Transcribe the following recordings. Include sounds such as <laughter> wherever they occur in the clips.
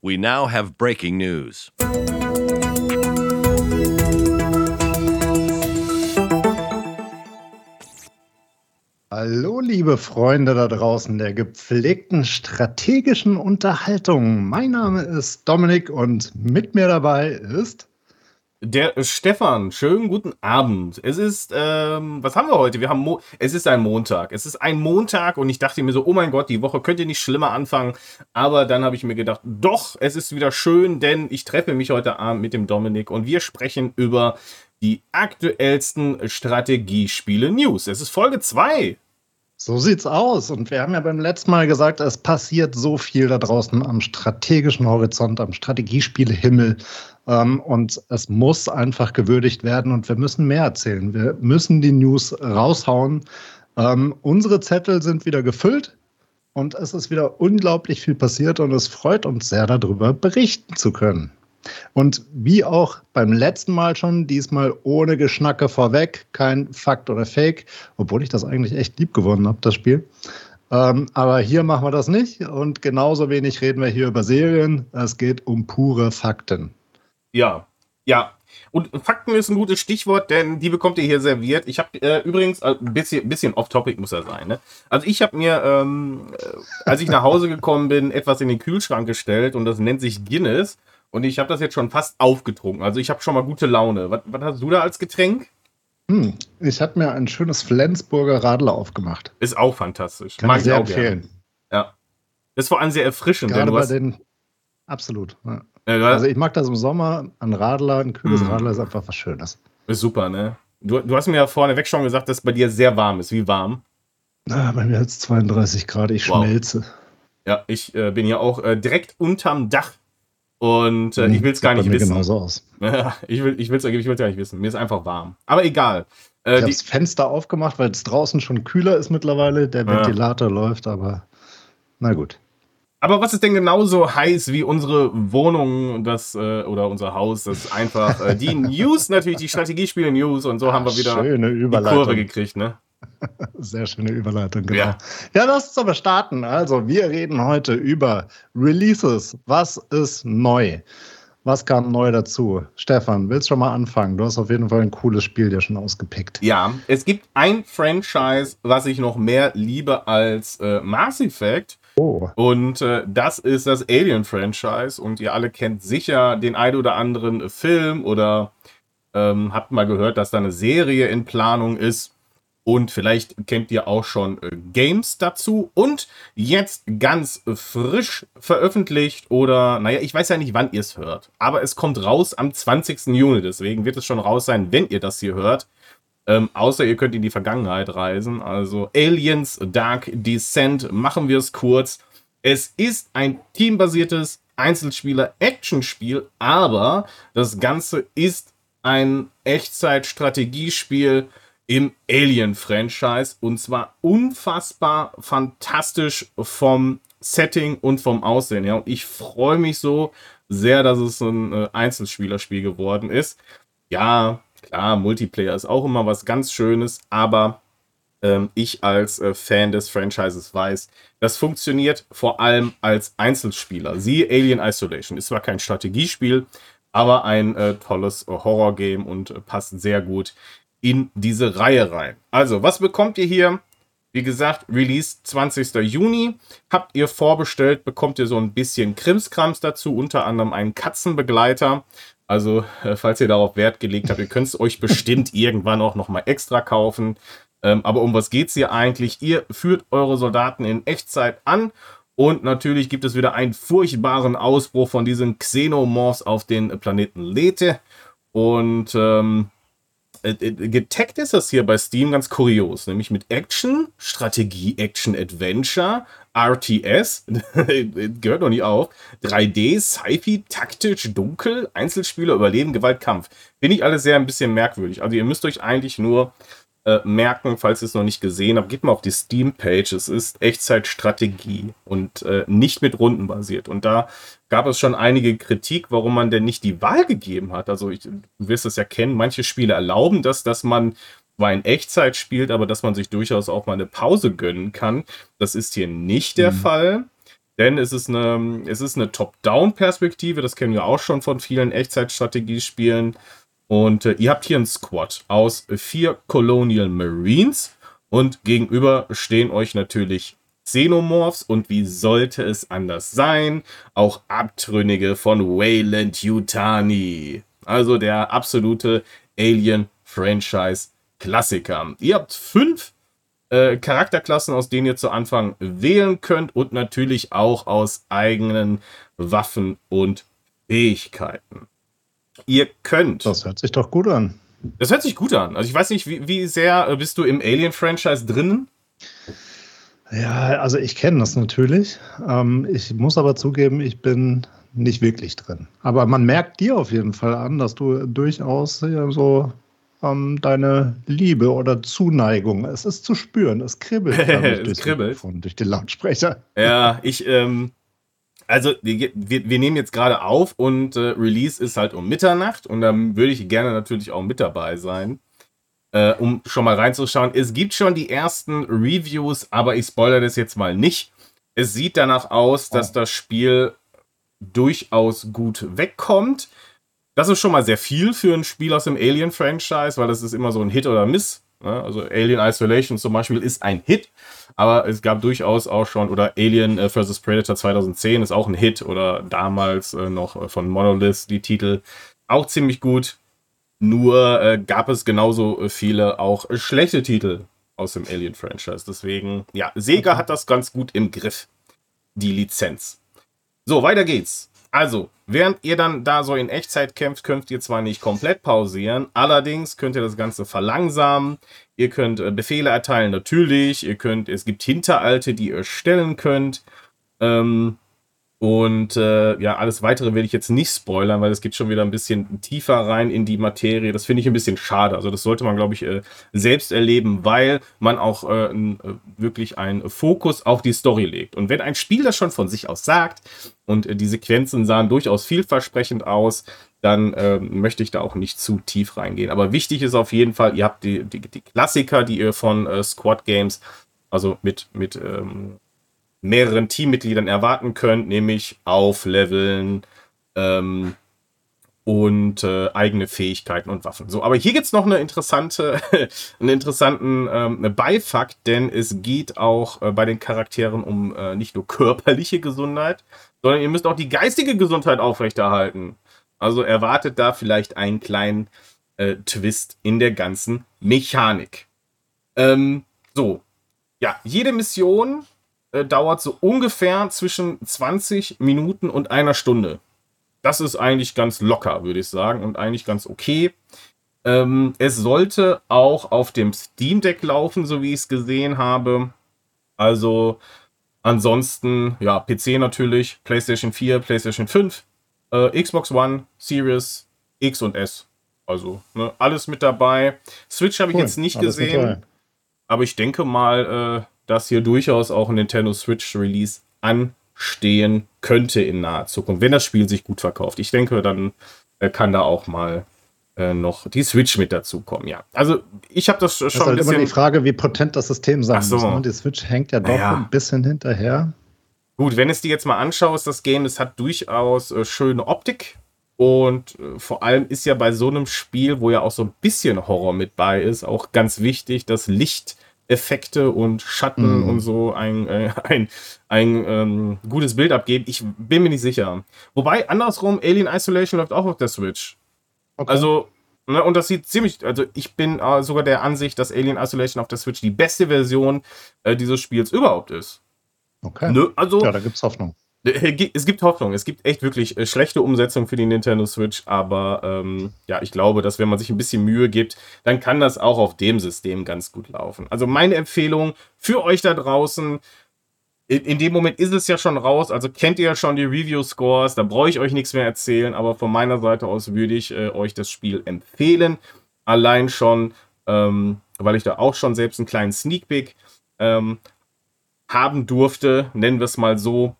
We now have breaking news. Hallo, liebe Freunde da draußen der gepflegten strategischen Unterhaltung. Mein Name ist Dominik und mit mir dabei ist der Stefan, schönen guten Abend. Es ist, ähm, was haben wir heute? Wir haben, Mo es ist ein Montag. Es ist ein Montag und ich dachte mir so, oh mein Gott, die Woche könnte nicht schlimmer anfangen. Aber dann habe ich mir gedacht, doch, es ist wieder schön, denn ich treffe mich heute Abend mit dem Dominik und wir sprechen über die aktuellsten Strategiespiele News. Es ist Folge 2. So sieht's aus. Und wir haben ja beim letzten Mal gesagt, es passiert so viel da draußen am strategischen Horizont, am Strategiespielehimmel. Ähm, und es muss einfach gewürdigt werden und wir müssen mehr erzählen. Wir müssen die News raushauen. Ähm, unsere Zettel sind wieder gefüllt und es ist wieder unglaublich viel passiert und es freut uns sehr darüber berichten zu können. Und wie auch beim letzten Mal schon, diesmal ohne Geschnacke vorweg, kein Fakt oder Fake, obwohl ich das eigentlich echt lieb gewonnen habe, das Spiel. Ähm, aber hier machen wir das nicht und genauso wenig reden wir hier über Serien. Es geht um pure Fakten. Ja, ja. Und Fakten ist ein gutes Stichwort, denn die bekommt ihr hier serviert. Ich habe äh, übrigens äh, ein bisschen, bisschen off-topic muss er sein. Ne? Also ich habe mir, ähm, äh, als ich nach Hause gekommen bin, etwas in den Kühlschrank gestellt und das nennt sich Guinness. Und ich habe das jetzt schon fast aufgetrunken. Also ich habe schon mal gute Laune. Was, was hast du da als Getränk? Hm, ich habe mir ein schönes Flensburger Radler aufgemacht. Ist auch fantastisch. Kann Mag ich sehr empfehlen. Gerne. Ja. ist vor allem sehr erfrischend. Gerade bei den. Absolut. Ja. Ja, also ich mag das im Sommer. Ein Radler, ein kühles mhm. Radler ist einfach was Schönes. Ist super, ne? Du, du hast mir ja vorneweg schon gesagt, dass es bei dir sehr warm ist. Wie warm? Na, bei mir ist 32 Grad. Ich wow. schmelze. Ja, ich äh, bin ja auch äh, direkt unterm Dach und äh, ich will es gar nicht wissen. Genauso aus. <laughs> ich will es ich will's gar nicht wissen. Mir ist einfach warm. Aber egal. Äh, ich habe das Fenster aufgemacht, weil es draußen schon kühler ist mittlerweile. Der Ventilator ja. läuft, aber na gut. Aber was ist denn genauso heiß wie unsere Wohnung das, äh, oder unser Haus? Das ist einfach äh, die <laughs> News, natürlich die Strategiespiele-News und so haben wir wieder die Kurve gekriegt, ne? Sehr schöne Überleitung, genau. Ja. ja, lass uns aber starten. Also, wir reden heute über Releases. Was ist neu? Was kam neu dazu? Stefan, willst du schon mal anfangen? Du hast auf jeden Fall ein cooles Spiel dir schon ausgepickt. Ja, es gibt ein Franchise, was ich noch mehr liebe als äh, Mass Effect. Oh. Und äh, das ist das Alien-Franchise. Und ihr alle kennt sicher den ein oder anderen Film oder ähm, habt mal gehört, dass da eine Serie in Planung ist. Und vielleicht kennt ihr auch schon äh, Games dazu. Und jetzt ganz frisch veröffentlicht oder, naja, ich weiß ja nicht, wann ihr es hört. Aber es kommt raus am 20. Juni. Deswegen wird es schon raus sein, wenn ihr das hier hört. Ähm, außer ihr könnt in die Vergangenheit reisen. Also Aliens Dark Descent, machen wir es kurz. Es ist ein teambasiertes Einzelspieler-Action-Spiel, aber das Ganze ist ein Echtzeit-Strategiespiel im Alien-Franchise und zwar unfassbar fantastisch vom Setting und vom Aussehen. Ja, und ich freue mich so sehr, dass es ein äh, Einzelspielerspiel geworden ist. Ja, klar, Multiplayer ist auch immer was ganz Schönes, aber ähm, ich als äh, Fan des Franchises weiß, das funktioniert vor allem als Einzelspieler. Sie Alien Isolation ist zwar kein Strategiespiel, aber ein äh, tolles äh, Horror-Game und äh, passt sehr gut in diese Reihe rein. Also, was bekommt ihr hier? Wie gesagt, Release 20. Juni. Habt ihr vorbestellt, bekommt ihr so ein bisschen Krimskrams dazu, unter anderem einen Katzenbegleiter. Also, äh, falls ihr darauf Wert gelegt habt, ihr könnt es euch <laughs> bestimmt irgendwann auch nochmal extra kaufen. Ähm, aber um was geht es hier eigentlich? Ihr führt eure Soldaten in Echtzeit an und natürlich gibt es wieder einen furchtbaren Ausbruch von diesen Xenomorphs auf den Planeten Lethe. Und ähm, äh, äh, getaggt ist das hier bei Steam ganz kurios, nämlich mit Action, Strategie, Action, Adventure, RTS, <laughs> gehört noch nicht auf, 3D, Sci-Fi, taktisch, dunkel, Einzelspieler, Überleben, Gewalt, Kampf. Finde ich alles sehr ein bisschen merkwürdig. Also ihr müsst euch eigentlich nur äh, merken, falls ihr es noch nicht gesehen habt, geht mal auf die Steam-Page. Es ist Echtzeitstrategie und äh, nicht mit Runden basiert. Und da gab es schon einige Kritik, warum man denn nicht die Wahl gegeben hat. Also ich, du wirst es ja kennen, manche Spiele erlauben das, dass man zwar in Echtzeit spielt, aber dass man sich durchaus auch mal eine Pause gönnen kann. Das ist hier nicht der mhm. Fall. Denn es ist eine, es ist eine Top-Down-Perspektive, das kennen wir auch schon von vielen Echtzeitstrategiespielen. Und äh, ihr habt hier einen Squad aus vier Colonial Marines und gegenüber stehen euch natürlich Xenomorphs und wie sollte es anders sein? Auch Abtrünnige von Wayland Yutani. Also der absolute Alien-Franchise-Klassiker. Ihr habt fünf äh, Charakterklassen, aus denen ihr zu Anfang wählen könnt und natürlich auch aus eigenen Waffen und Fähigkeiten. Ihr könnt. Das hört sich doch gut an. Das hört sich gut an. Also ich weiß nicht, wie, wie sehr äh, bist du im Alien-Franchise drinnen? Ja, also ich kenne das natürlich. Ähm, ich muss aber zugeben, ich bin nicht wirklich drin. Aber man merkt dir auf jeden Fall an, dass du durchaus ja, so ähm, deine Liebe oder Zuneigung, es ist zu spüren, es kribbelt, <laughs> es durch, kribbelt. Den, durch den Lautsprecher. Ja, ich, ähm, also wir, wir, nehmen jetzt gerade auf und äh, Release ist halt um Mitternacht und dann würde ich gerne natürlich auch mit dabei sein äh, um schon mal reinzuschauen. Es gibt schon die ersten Reviews, aber ich spoilere das jetzt mal nicht. Es sieht danach aus, dass oh. das Spiel durchaus gut wegkommt. Das ist schon mal sehr viel für ein Spiel aus dem Alien-Franchise, weil das ist immer so ein Hit oder Miss. Ne? Also Alien Isolation zum Beispiel ist ein Hit, aber es gab durchaus auch schon, oder Alien äh, vs. Predator 2010 ist auch ein Hit, oder damals äh, noch von Monolith die Titel. Auch ziemlich gut. Nur äh, gab es genauso äh, viele auch äh, schlechte Titel aus dem Alien-Franchise. Deswegen, ja, Sega hat das ganz gut im Griff, die Lizenz. So, weiter geht's. Also, während ihr dann da so in Echtzeit kämpft, könnt ihr zwar nicht komplett pausieren, allerdings könnt ihr das Ganze verlangsamen. Ihr könnt äh, Befehle erteilen, natürlich. Ihr könnt, es gibt Hinteralte, die ihr stellen könnt. Ähm, und äh, ja, alles weitere will ich jetzt nicht spoilern, weil es geht schon wieder ein bisschen tiefer rein in die Materie. Das finde ich ein bisschen schade. Also das sollte man, glaube ich, äh, selbst erleben, weil man auch äh, äh, wirklich einen Fokus auf die Story legt. Und wenn ein Spiel das schon von sich aus sagt und äh, die Sequenzen sahen durchaus vielversprechend aus, dann äh, möchte ich da auch nicht zu tief reingehen. Aber wichtig ist auf jeden Fall, ihr habt die, die, die Klassiker, die ihr von äh, Squad Games, also mit, mit ähm, mehreren Teammitgliedern erwarten könnt, nämlich aufleveln ähm, und äh, eigene Fähigkeiten und Waffen. So, aber hier gibt es noch eine interessante, <laughs> einen interessanten ähm, Beifakt, denn es geht auch äh, bei den Charakteren um äh, nicht nur körperliche Gesundheit, sondern ihr müsst auch die geistige Gesundheit aufrechterhalten. Also erwartet da vielleicht einen kleinen äh, Twist in der ganzen Mechanik. Ähm, so, ja, jede Mission äh, dauert so ungefähr zwischen 20 Minuten und einer Stunde. Das ist eigentlich ganz locker, würde ich sagen, und eigentlich ganz okay. Ähm, es sollte auch auf dem Steam Deck laufen, so wie ich es gesehen habe. Also ansonsten, ja, PC natürlich, PlayStation 4, PlayStation 5, äh, Xbox One, Series X und S. Also ne, alles mit dabei. Switch habe ich cool, jetzt nicht gesehen. Aber ich denke mal, äh, dass hier durchaus auch ein Nintendo Switch Release anstehen könnte in naher Zukunft, wenn das Spiel sich gut verkauft. Ich denke, dann äh, kann da auch mal äh, noch die Switch mit dazukommen. Ja, also ich habe das schon. Das ist halt immer die Frage, wie potent das System sein so. muss. Und ne? die Switch hängt ja doch naja. ein bisschen hinterher. Gut, wenn es dir jetzt mal anschaust, das Game, es hat durchaus äh, schöne Optik. Und äh, vor allem ist ja bei so einem Spiel, wo ja auch so ein bisschen Horror mit bei ist, auch ganz wichtig, dass Licht Effekte und Schatten mm. und so ein, äh, <laughs> ein, ein ähm, gutes Bild abgeben. Ich bin mir nicht sicher. Wobei, andersrum, Alien Isolation läuft auch auf der Switch. Okay. Also, ne, und das sieht ziemlich, also ich bin äh, sogar der Ansicht, dass Alien Isolation auf der Switch die beste Version äh, dieses Spiels überhaupt ist. Okay. Ne, also, ja, da gibt's Hoffnung. Äh, es gibt Hoffnung. Es gibt echt wirklich äh, schlechte Umsetzungen für die Nintendo Switch, aber ähm, ja, ich glaube, dass wenn man sich ein bisschen Mühe gibt, dann kann das auch auf dem System ganz gut laufen. Also meine Empfehlung für euch da draußen, in, in dem Moment ist es ja schon raus, also kennt ihr ja schon die Review-Scores, da brauche ich euch nichts mehr erzählen, aber von meiner Seite aus würde ich äh, euch das Spiel empfehlen. Allein schon, ähm, weil ich da auch schon selbst einen kleinen Sneak Peek ähm, haben durfte, nennen wir es mal so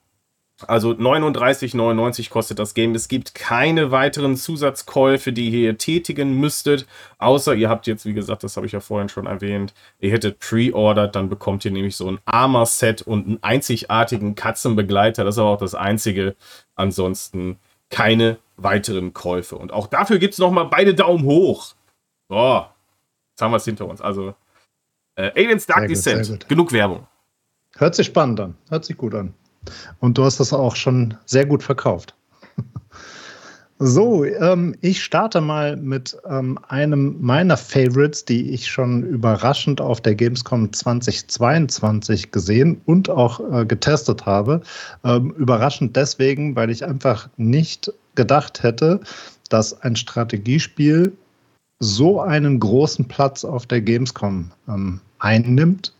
Also 39,99 kostet das Game. Es gibt keine weiteren Zusatzkäufe, die ihr tätigen müsstet, außer ihr habt jetzt, wie gesagt, das habe ich ja vorhin schon erwähnt, ihr hättet pre-ordered, dann bekommt ihr nämlich so ein Armor-Set und einen einzigartigen Katzenbegleiter. Das ist aber auch das einzige. Ansonsten keine weiteren Käufe. Und auch dafür gibt es nochmal beide Daumen hoch. So, jetzt haben wir es hinter uns. Also äh, Aliens Dark Descent. Genug Werbung. Hört sich spannend an. Hört sich gut an. Und du hast das auch schon sehr gut verkauft. <laughs> So, ähm, ich starte mal mit ähm, einem meiner Favorites, die ich schon überraschend auf der Gamescom 2022 gesehen und auch äh, getestet habe. Ähm, überraschend deswegen, weil ich einfach nicht gedacht hätte, dass ein Strategiespiel so einen großen Platz auf der Gamescom ähm, einnimmt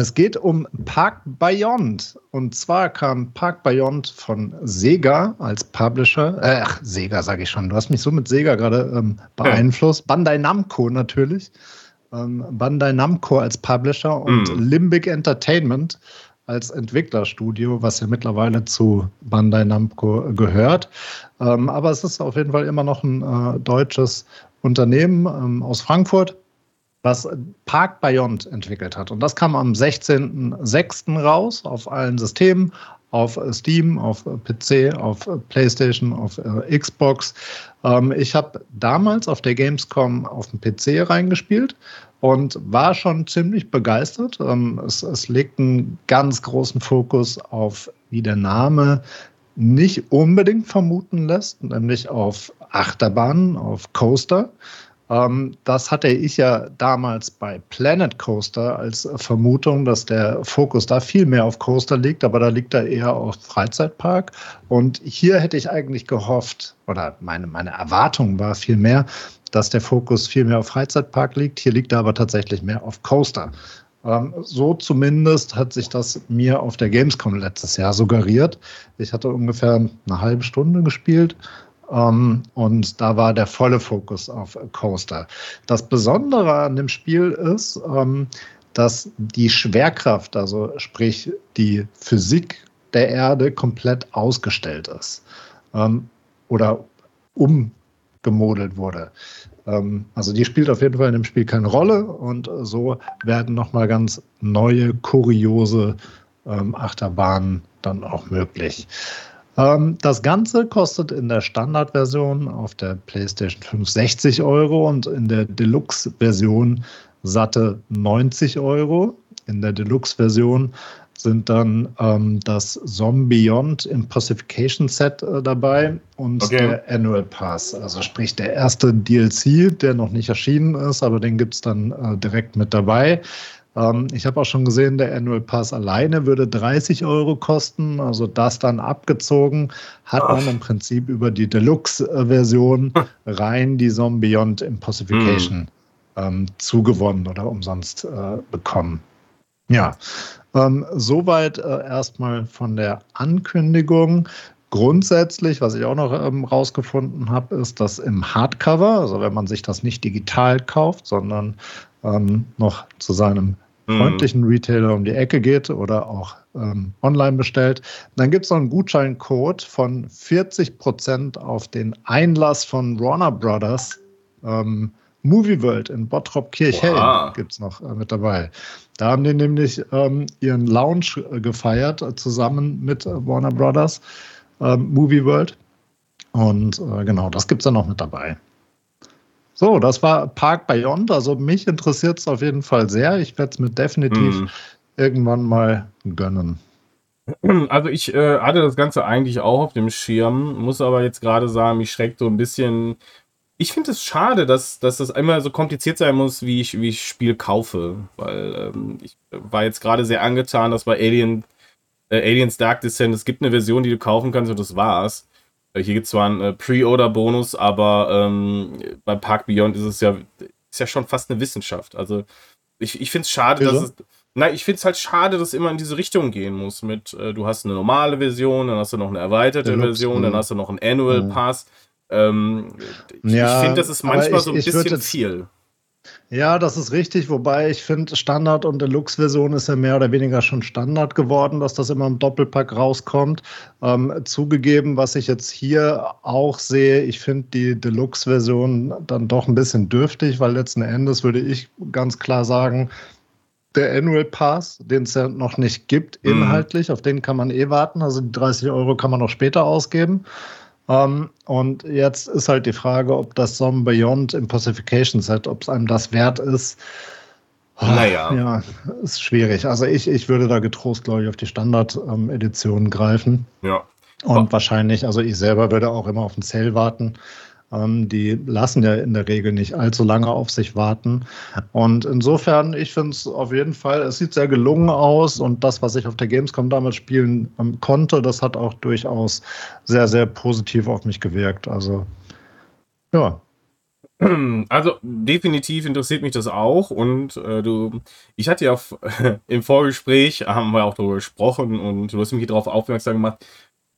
es geht um Park Beyond. Und zwar kam Park Beyond von Sega als Publisher. Äh, ach, Sega sage ich schon. Du hast mich so mit Sega gerade ähm, beeinflusst. Ja. Bandai Namco natürlich. Ähm, Bandai Namco als Publisher und mm. Limbic Entertainment als Entwicklerstudio, was ja mittlerweile zu Bandai Namco gehört. Ähm, aber es ist auf jeden Fall immer noch ein äh, deutsches Unternehmen ähm, aus Frankfurt was Park Beyond entwickelt hat. Und das kam am 16.06. raus auf allen Systemen, auf Steam, auf PC, auf PlayStation, auf äh, Xbox. Ähm, ich habe damals auf der Gamescom auf dem PC reingespielt und war schon ziemlich begeistert. Ähm, es, es legt einen ganz großen Fokus auf, wie der Name nicht unbedingt vermuten lässt, nämlich auf Achterbahnen, auf Coaster. Ähm, das hatte ich ja damals bei Planet Coaster als Vermutung, dass der Fokus da viel mehr auf Coaster liegt, aber da liegt er eher auf Freizeitpark. Und hier hätte ich eigentlich gehofft, oder meine, meine Erwartung war viel mehr, dass der Fokus viel mehr auf Freizeitpark liegt. Hier liegt er aber tatsächlich mehr auf Coaster. Ähm, so zumindest hat sich das mir auf der Gamescom letztes Jahr suggeriert. Ich hatte ungefähr eine halbe Stunde gespielt um, ähm, und da war der volle Fokus auf Coaster. Das Besondere an dem Spiel ist, um, ähm, dass die Schwerkraft, also sprich die Physik der Erde, komplett ausgestellt ist um, ähm, oder umgemodelt wurde. also die spielt auf jeden Fall in dem Spiel keine Rolle und so werden nochmal ganz neue, kuriose Achterbahnen dann auch möglich. Ähm, das Ganze kostet in der Standardversion auf der PlayStation 5 60 Euro und in der Deluxe-Version satte 90 Euro. In der Deluxe-Version sind dann ähm, das Zombiond Impossification Set äh, dabei und okay. der Annual Pass. Also sprich der erste DLC, der noch nicht erschienen ist, aber den gibt es dann äh, direkt mit dabei. Ähm, ich habe auch schon gesehen, der Annual Pass alleine würde 30 Euro kosten. Also das dann abgezogen, hat Ach. man im Prinzip über die Deluxe-Version rein die Zombie Impossification hm. ähm, zugewonnen oder umsonst äh, bekommen. Ja, ähm, soweit äh, erstmal von der Ankündigung. Grundsätzlich, was ich auch noch ähm, rausgefunden habe, ist, dass im Hardcover, also wenn man sich das nicht digital kauft, sondern ähm, noch zu seinem. Freundlichen Retailer um die Ecke geht oder auch ähm, online bestellt, dann gibt es noch einen Gutscheincode von 40% auf den Einlass von Warner Brothers. Ähm, Movie World in Bottrop Kirchhell gibt es noch äh, mit dabei. Da haben die nämlich ähm, ihren Lounge äh, gefeiert, äh, zusammen mit äh, Warner Brothers ähm, Movie World. Und äh, genau, das gibt es dann noch mit dabei. So, das war Park Beyond. Also mich interessiert es auf jeden Fall sehr. Ich werde es mir definitiv mm. irgendwann mal gönnen. Also ich äh, hatte das Ganze eigentlich auch auf dem Schirm, muss aber jetzt gerade sagen, mich schreckt so ein bisschen. Ich finde es schade, dass, dass das einmal so kompliziert sein muss, wie ich, wie ich Spiel kaufe. Weil ähm, ich war jetzt gerade sehr angetan, dass bei Alien, äh, Aliens Dark Descent, es gibt eine Version, die du kaufen kannst und das war's. Äh, hier gibt es zwar einen äh, Pre-Order-Bonus, aber ähm, bei Park Beyond ist es ja, ist ja schon fast eine Wissenschaft. Also ich, ich finde es schade, dass es. Nein, ich finde es halt schade, dass es immer in diese Richtung gehen muss. Mit, äh, du hast eine normale Version, dann hast du noch eine erweiterte Deluxe, Version, dann hast du noch einen Annual Pass. Ähm, ja, ich finde, das ist manchmal ich, so ein bisschen viel. Ja, das ist richtig, wobei ich finde, Standard- und Deluxe-Version ist ja mehr oder weniger schon Standard geworden, dass das immer im Doppelpack rauskommt. Ähm, zugegeben, was ich jetzt hier auch sehe, ich finde die Deluxe-Version dann doch ein bisschen dürftig, weil letzten Endes würde ich ganz klar sagen, der Annual Pass, den es ja noch nicht gibt, mhm. inhaltlich, mhm. auf den kann man eh warten. Also die 30 Euro kann man auch später ausgeben. Um, ähm, und jetzt ist halt die Frage, ob das Some Beyond Impossification Set, ob es einem das wert ist. Oh, naja. Ja, ist schwierig. Also ich, ich würde da getrost, glaube ich, auf die Standard-Edition ähm, greifen. Ja. Und wahrscheinlich, also ich selber würde auch immer auf den Sale warten. Ähm, die lassen ja in der Regel nicht allzu lange auf sich warten. Und insofern, ich finde es auf jeden Fall, es sieht sehr gelungen aus und das, was ich auf der Gamescom damals spielen ähm, konnte, das hat auch durchaus sehr, sehr positiv auf mich gewirkt. Also, ja. <clears throat> Also definitiv interessiert mich das auch und äh, du, ich hatte ja auf, <laughs> im Vorgespräch haben wir auch darüber gesprochen und du hast mich darauf aufmerksam gemacht,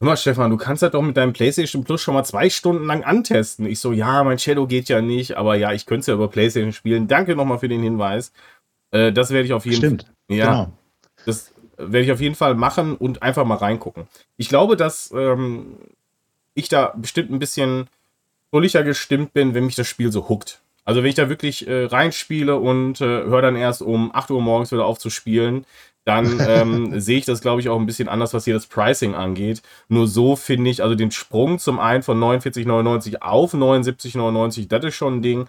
Hör mal, Stefan, du kannst das doch mit deinem PlayStation Plus schon mal zwei Stunden lang antesten. Ich so, ja, mein Shadow geht ja nicht, aber ja, ich könnte es ja über PlayStation spielen. Danke nochmal für den Hinweis. Äh, das werde ich auf jeden Fall. Ja, genau. das werde ich auf jeden Fall machen und einfach mal reingucken. Ich glaube, dass ähm, ich da bestimmt ein bisschen fröhlicher gestimmt bin, wenn mich das Spiel so huckt. Also wenn ich da wirklich äh, reinspiele und äh, höre dann erst um 8 Uhr morgens wieder auf zu spielen, dann <laughs> ähm, sehe ich das, glaube ich, auch ein bisschen anders, was hier das Pricing angeht. Nur so finde ich, also den Sprung zum einen von 49,99 auf 79,99, das ist schon ein Ding.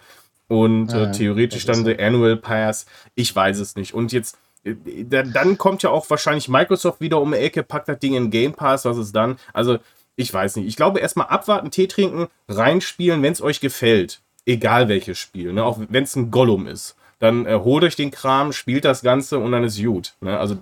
Und äh, theoretisch dann der Annual Pass, ich weiß es nicht. Und jetzt, äh, dann kommt ja auch wahrscheinlich Microsoft wieder um die Ecke, packt das Ding in Game Pass, was ist dann? Also, ich weiß nicht. Ich glaube, erstmal abwarten, Tee trinken, reinspielen, wenn es euch gefällt. Egal welches Spiel, ne? auch wenn es ein Gollum ist dann äh, holt euch den Kram, spielt das Ganze und dann ist gut. Ne? Also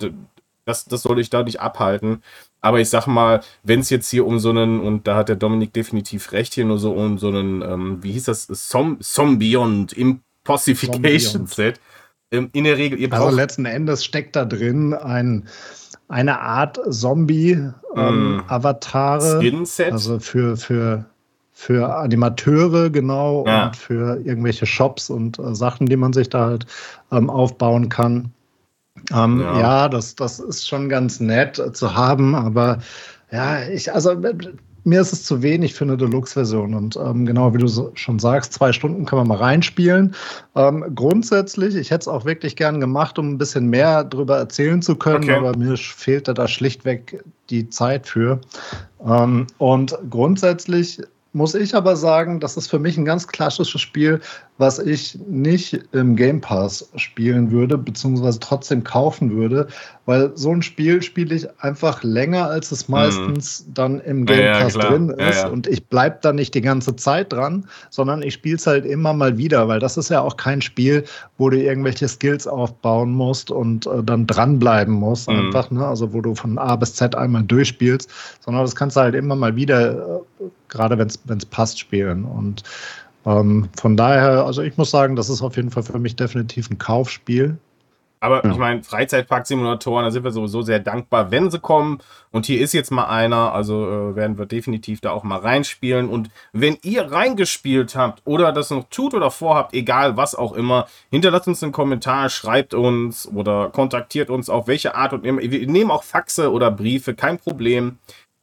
das, das soll ich da nicht abhalten. Aber ich sag mal, wenn es jetzt hier um so einen, und da hat der Dominik definitiv recht, hier nur so um so einen, ähm, wie hieß das, Zombeyond Impossification Set. Ähm, in der Regel, ihr also braucht. Also letzten Endes steckt da drin ein, eine Art Zombie-Avatare. Ähm, mm. Skin-Set. Also für, für für Animateure genau ja. und für irgendwelche Shops und äh, Sachen, die man sich da halt ähm, aufbauen kann. Ähm, ja, ja das, das ist schon ganz nett äh, zu haben, aber ja, ich, also mir ist es zu wenig für eine Deluxe-Version. Und ähm, genau wie du schon sagst, zwei Stunden kann man mal reinspielen. Ähm, grundsätzlich, ich hätte es auch wirklich gern gemacht, um ein bisschen mehr darüber erzählen zu können, okay. aber mir fehlte da schlichtweg die Zeit für. Ähm, und grundsätzlich muss ich aber sagen, das ist für mich ein ganz klassisches Spiel, was ich nicht im Game Pass spielen würde, beziehungsweise trotzdem kaufen würde, weil so ein Spiel spiele ich einfach länger, als es mhm. meistens mhm. dann im Game ja, Pass ja, drin ist. Ja, und ich bleibe da nicht die ganze Zeit dran, sondern ich spiele es halt immer mal wieder, weil das ist ja auch kein Spiel, wo du irgendwelche Skills aufbauen musst und äh, dann dranbleiben musst. Mhm. Einfach, ne? Also wo du von A bis Z einmal durchspielst, sondern das kannst du halt immer mal wieder, äh, gerade wenn es passt, spielen. Und ähm, von daher, also ich muss sagen, das ist auf jeden Fall für mich definitiv ein Kaufspiel. Aber ja. ich meine, Freizeitpark-Simulatoren, da sind wir sowieso sehr dankbar, wenn sie kommen. Und hier ist jetzt mal einer, also äh, werden wir definitiv da auch mal reinspielen. Und wenn ihr reingespielt habt oder das noch tut oder vorhabt, egal was auch immer, hinterlasst uns einen Kommentar, schreibt uns oder kontaktiert uns auf welche Art und immer. Wir nehmen auch Faxe oder Briefe, kein Problem.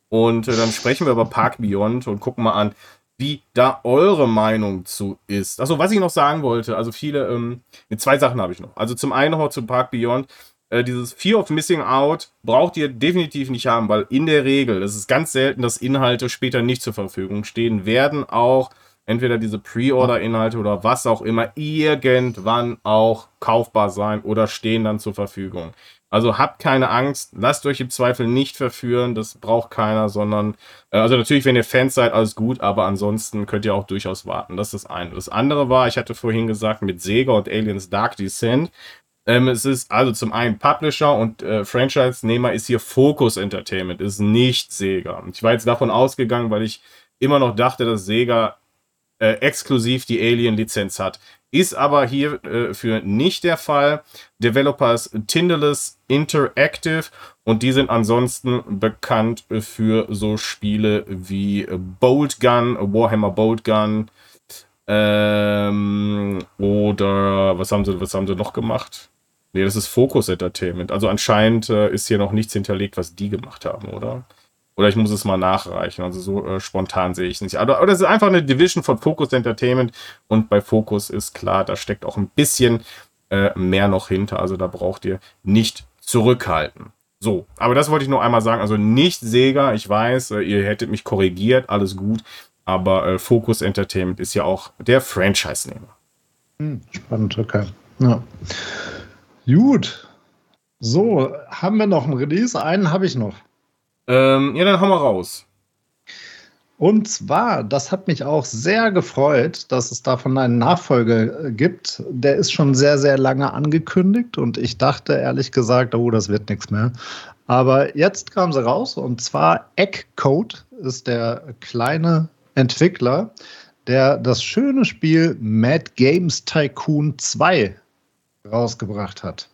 Und äh, dann sprechen wir über Park Beyond und gucken mal an, wie da eure Meinung zu ist. Also was ich noch sagen wollte, also viele, ähm, zwei Sachen habe ich noch. Also zum einen noch zum Park Beyond. Äh, dieses Fear of Missing Out braucht ihr definitiv nicht haben, weil in der Regel, es ist ganz selten, dass Inhalte später nicht zur Verfügung stehen, werden auch entweder diese Pre-Order-Inhalte oder was auch immer irgendwann auch kaufbar sein oder stehen dann zur Verfügung. Also habt keine Angst, lasst euch im Zweifel nicht verführen, das braucht keiner, sondern, äh, also natürlich, wenn ihr Fans seid, alles gut, aber ansonsten könnt ihr auch durchaus warten. Das ist das eine. Das andere war, ich hatte vorhin gesagt, mit Sega und Aliens Dark Descent. Ähm, es ist also zum einen Publisher und äh, Franchise-Nehmer ist hier Focus Entertainment, ist nicht Sega. Ich war jetzt davon ausgegangen, weil ich immer noch dachte, dass Sega äh, exklusiv die Alien-Lizenz hat. Ist aber hierfür äh, nicht der Fall. Developers Tinderless Interactive und die sind ansonsten bekannt für so Spiele wie Bolt Gun, Warhammer Bolt Gun, Ähm, oder was haben sie, was haben sie noch gemacht? Nee, das ist Focus Entertainment. Also anscheinend äh, ist hier noch nichts hinterlegt, was die gemacht haben, oder? Oder ich muss es mal nachreichen. Also so äh, spontan sehe ich es nicht. Aber, aber das ist einfach eine Division von Focus Entertainment. Und bei Focus ist klar, da steckt auch ein bisschen äh, mehr noch hinter. Also da braucht ihr nicht zurückhalten. So, aber das wollte ich nur einmal sagen. Also nicht Sega, ich weiß, äh, ihr hättet mich korrigiert, alles gut. Aber äh, Focus Entertainment ist ja auch der Franchise-Nehmer. Hm, spannend, okay. Ja. Gut. So, haben wir noch einen Release? Einen habe ich noch. Ähm, ja, dann hauen wir raus. Und zwar, das hat mich auch sehr gefreut, dass es davon einen Nachfolger äh, gibt. Der ist schon sehr, sehr lange angekündigt und ich dachte ehrlich gesagt, oh, das wird nichts mehr. Aber jetzt kam sie raus und zwar Eggcode ist der kleine Entwickler, der das schöne Spiel Mad Games Tycoon 2 rausgebracht hat.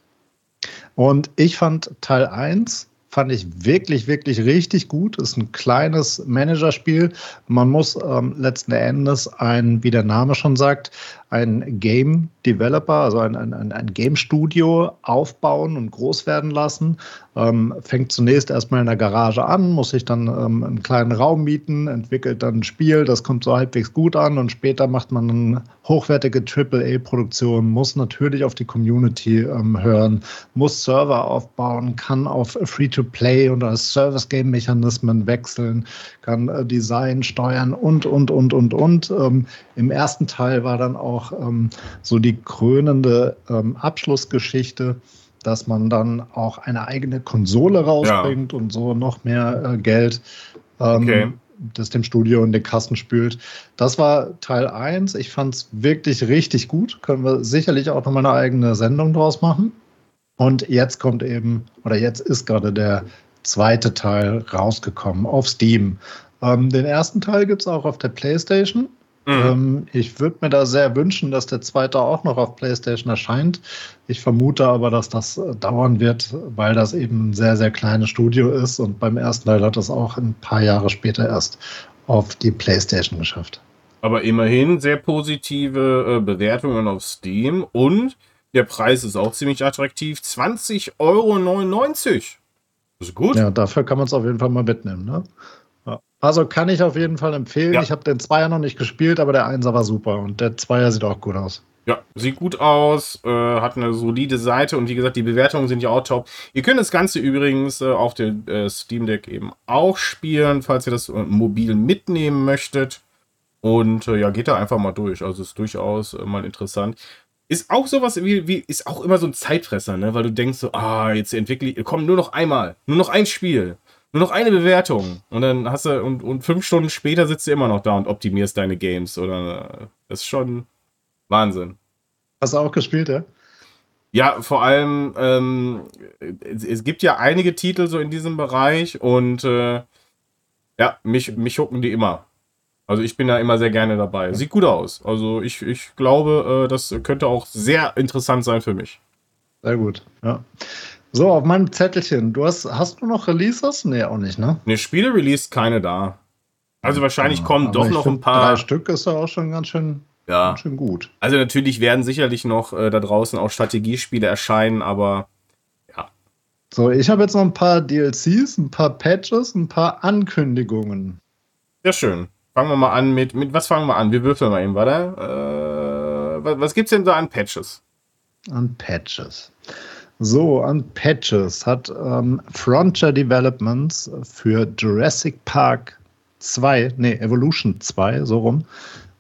Und ich fand Teil 1 fand ich wirklich, wirklich richtig gut. Ist ein kleines Managerspiel. Man muss ähm, letzten Endes ein, wie der Name schon sagt, ein Game Developer, also ein, ein, ein Game Studio aufbauen und groß werden lassen. Ähm, fängt zunächst erstmal in der Garage an, muss sich dann ähm, einen kleinen Raum mieten, entwickelt dann ein Spiel, das kommt so halbwegs gut an und später macht man eine hochwertige AAA-Produktion, muss natürlich auf die Community ähm, hören, muss Server aufbauen, kann auf Free-to-Play oder Service-Game-Mechanismen wechseln, kann äh, Design steuern und, und, und, und, und. Ähm, Im ersten Teil war dann auch ähm, so die krönende ähm, Abschlussgeschichte, dass man dann auch eine eigene Konsole rausbringt ja. und so noch mehr äh, Geld ähm, okay. das dem Studio in den Kassen spült. Das war Teil 1. Ich fand es wirklich richtig gut. Können wir sicherlich auch noch mal eine eigene Sendung draus machen. Und jetzt kommt eben, oder jetzt ist gerade der zweite Teil rausgekommen auf Steam. Ähm, den ersten Teil gibt es auch auf der PlayStation. Mhm. Ähm, ich würde mir da sehr wünschen, dass der zweite auch noch auf PlayStation erscheint. Ich vermute aber, dass das äh, dauern wird, weil das eben ein sehr, sehr kleines Studio ist und beim ersten Teil hat es auch ein paar Jahre später erst auf die PlayStation geschafft. Aber immerhin sehr positive äh, Bewertungen auf Steam und der Preis ist auch ziemlich attraktiv. 20,99 Euro. Das ist gut. Ja, dafür kann man es auf jeden Fall mal mitnehmen. Ne? Also kann ich auf jeden Fall empfehlen. Ja. Ich habe den Zweier noch nicht gespielt, aber der Einser war super und der Zweier sieht auch gut aus. Ja, sieht gut aus, äh, hat eine solide Seite und wie gesagt, die Bewertungen sind ja auch top. Ihr könnt das Ganze übrigens äh, auf dem äh, Steam Deck eben auch spielen, falls ihr das äh, mobil mitnehmen möchtet. Und äh, ja, geht da einfach mal durch. Also ist durchaus äh, mal interessant. Ist auch sowas wie, wie, ist auch immer so ein Zeitfresser, ne? Weil du denkst so, ah, jetzt entwickle ich, komm, nur noch einmal, nur noch ein Spiel. Nur noch eine Bewertung. Und dann hast du, und, und fünf Stunden später sitzt du immer noch da und optimierst deine Games. Oder das ist schon Wahnsinn. Hast du auch gespielt, ja? Ja, vor allem, ähm, es, es, gibt ja einige Titel so in diesem Bereich und äh, ja, mich, mich hucken die immer. Also ich bin da immer sehr gerne dabei. Sieht gut aus. Also ich, ich glaube, äh, das könnte auch sehr interessant sein für mich. Sehr gut, ja. So, auf meinem Zettelchen. Du hast, hast du noch Releases? Nee, auch nicht, ne? Ne, Spiele released keine da. Also wahrscheinlich ja, kommen doch noch ein paar. Drei Stück ist ja auch schon ganz schön, ja. ganz schön gut. Also natürlich werden sicherlich noch äh, da draußen auch Strategiespiele erscheinen, aber ja. So, ich habe jetzt noch ein paar DLCs, ein paar Patches, ein paar Ankündigungen. Sehr schön. Fangen wir mal an mit, mit was fangen wir an? Wir würfeln mal eben, warte. Äh, was, was gibt's denn da an Patches? An Patches. So, an Patches hat ähm, Frontier Developments für Jurassic Park 2, nee, Evolution 2, so rum,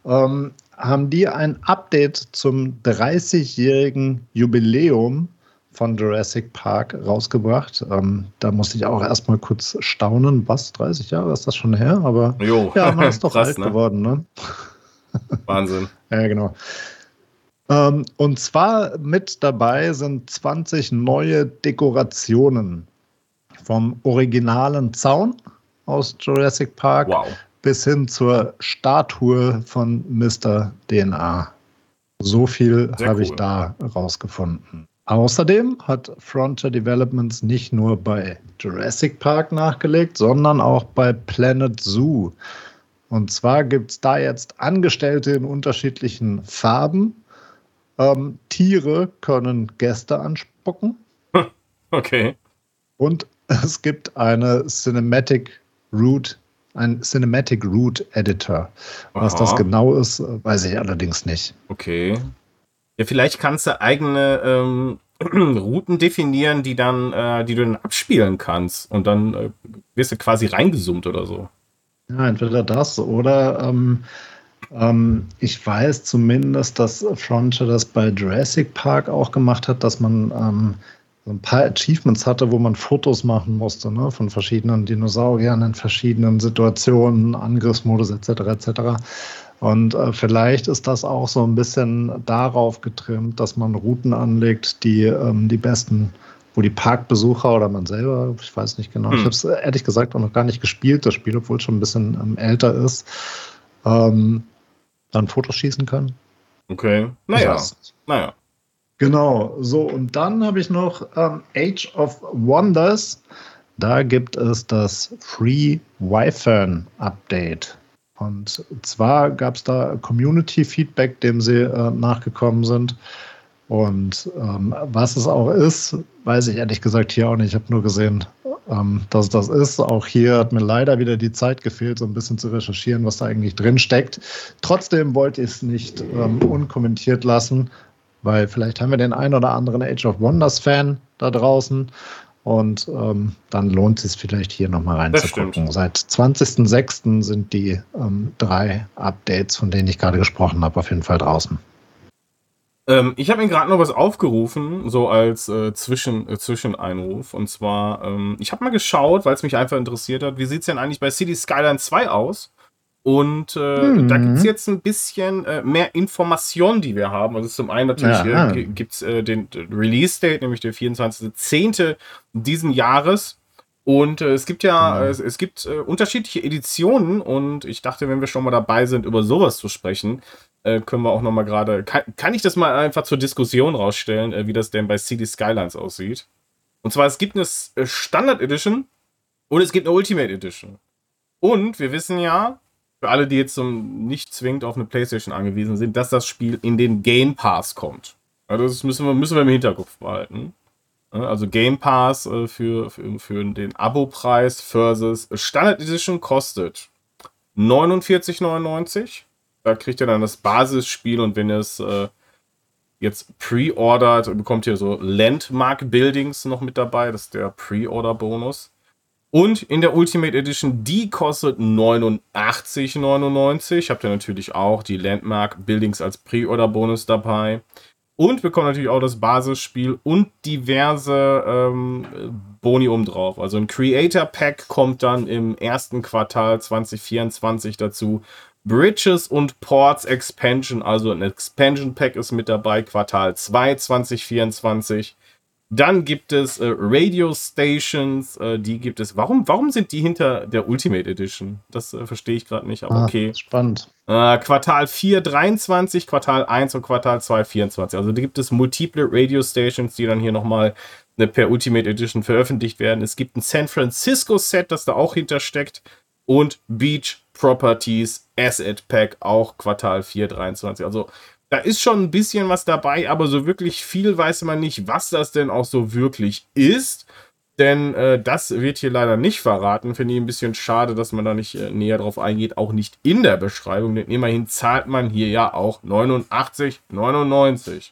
ähm, haben die ein Update zum 30-jährigen Jubiläum von Jurassic Park rausgebracht. Ähm, da musste ich auch erstmal kurz staunen. Was, 30 Jahre ist das schon her? Aber jo. ja, man ist doch <laughs> Krass, alt ne? geworden, ne? Wahnsinn. <laughs> ja, genau. Ähm, und zwar mit dabei sind 20 neue Dekorationen vom originalen Zaun aus Jurassic Park wow. bis hin zur Statue von Mr. DNA. So viel habe cool. ich da rausgefunden. Außerdem hat Frontier Developments nicht nur bei Jurassic Park nachgelegt, sondern auch bei Planet Zoo. Und zwar gibt es da jetzt Angestellte in unterschiedlichen Farben. Ähm, Tiere können Gäste anspucken. <laughs> Okay. Und es gibt eine Cinematic Root, ein Cinematic Root Editor. Was Aha. das genau ist, weiß ich allerdings nicht. Okay. Ja, vielleicht kannst du eigene ähm, <clears throat> Routen definieren, die dann, äh, die du dann abspielen kannst und dann äh, wirst du quasi reingezoomt oder so. Ja, entweder das oder ähm, ähm, ich weiß zumindest, dass Frontier das bei Jurassic Park auch gemacht hat, dass man ähm, so ein paar Achievements hatte, wo man Fotos machen musste, ne, von verschiedenen Dinosauriern in verschiedenen Situationen, Angriffsmodus etc. etc. Und äh, vielleicht ist das auch so ein bisschen darauf getrimmt, dass man Routen anlegt, die ähm, die besten, wo die Parkbesucher oder man selber, ich weiß nicht genau, hm. ich habe es ehrlich gesagt auch noch gar nicht gespielt, das Spiel, obwohl es schon ein bisschen ähm, älter ist, ähm, dann Fotos schießen können. Okay, naja, naja. Genau, so und dann habe ich noch ähm, Age of Wonders. Da gibt es das Free Wi-Fi Update. Und zwar gab es da Community-Feedback, dem sie äh, nachgekommen sind. Und ähm, was es auch ist, weiß ich ehrlich gesagt hier auch nicht. Ich habe nur gesehen, ähm, dass das ist. Auch hier hat mir leider wieder die Zeit gefehlt, so ein bisschen zu recherchieren, was da eigentlich drin steckt. Trotzdem wollte ich es nicht ähm, unkommentiert lassen, weil vielleicht haben wir den einen oder anderen Age of Wonders-Fan da draußen. Und ähm, dann lohnt es sich vielleicht hier nochmal reinzugucken. Seit 20.06. sind die ähm, drei Updates, von denen ich gerade gesprochen habe, auf jeden Fall draußen. Ähm, ich habe mir gerade noch was aufgerufen, so als äh, Zwischen, äh, Zwischeneinruf. Und zwar, ähm, ich habe mal geschaut, weil es mich einfach interessiert hat, wie sieht es denn eigentlich bei City Skyline 2 aus? Und äh, mhm. da gibt es jetzt ein bisschen äh, mehr Informationen, die wir haben. Also zum einen natürlich ja, äh, gibt es äh, den Release-Date, nämlich der 24.10. diesen Jahres. Und äh, es gibt ja, mhm. es, es, gibt äh, unterschiedliche Editionen und ich dachte, wenn wir schon mal dabei sind, über sowas zu sprechen, äh, können wir auch noch mal gerade, kann, kann, ich das mal einfach zur Diskussion rausstellen, äh, wie das denn bei City Skylines aussieht. Und zwar, es gibt eine äh, Standard Edition und es gibt eine Ultimate Edition. Und wir wissen ja, für alle, die jetzt um, nicht zwingend auf eine Playstation angewiesen sind, dass das Spiel in den Game Pass kommt. Also das müssen wir, müssen wir im Hinterkopf behalten. Also Game Pass äh, für, für, für den Abo-Preis versus Standard Edition kostet 49,99. Da kriegt ihr dann das Basisspiel und wenn ihr es äh, jetzt pre-ordert, bekommt ihr so Landmark Buildings noch mit dabei. Das ist der Pre-Order-Bonus. Und in der Ultimate Edition, die kostet 89,99. Habt ihr natürlich auch die Landmark Buildings als Pre-Order-Bonus dabei. Und bekommt natürlich auch das Basisspiel und diverse ähm, Boni obendrauf. Also ein Creator Pack kommt dann im ersten Quartal 2024 dazu. Bridges und Ports Expansion, also ein Expansion Pack ist mit dabei, Quartal 2 2024. Dann gibt es äh, Radio Stations, äh, die gibt es. Warum, warum sind die hinter der Ultimate Edition? Das äh, verstehe ich gerade nicht, aber ah, okay. Spannend. Äh, Quartal 4 23, Quartal 1 und Quartal 2 24. Also da gibt es multiple Radio Stations, die dann hier nochmal äh, per Ultimate Edition veröffentlicht werden. Es gibt ein San Francisco Set, das da auch hintersteckt. Und Beach Properties Asset Pack, auch Quartal 4 23. Also da ist schon ein bisschen was dabei, aber so wirklich viel weiß man nicht, was das denn auch so wirklich ist. Denn äh, das wird hier leider nicht verraten. Finde ich ein bisschen schade, dass man da nicht äh, näher drauf eingeht. Auch nicht in der Beschreibung. Denn immerhin zahlt man hier ja auch 89,99.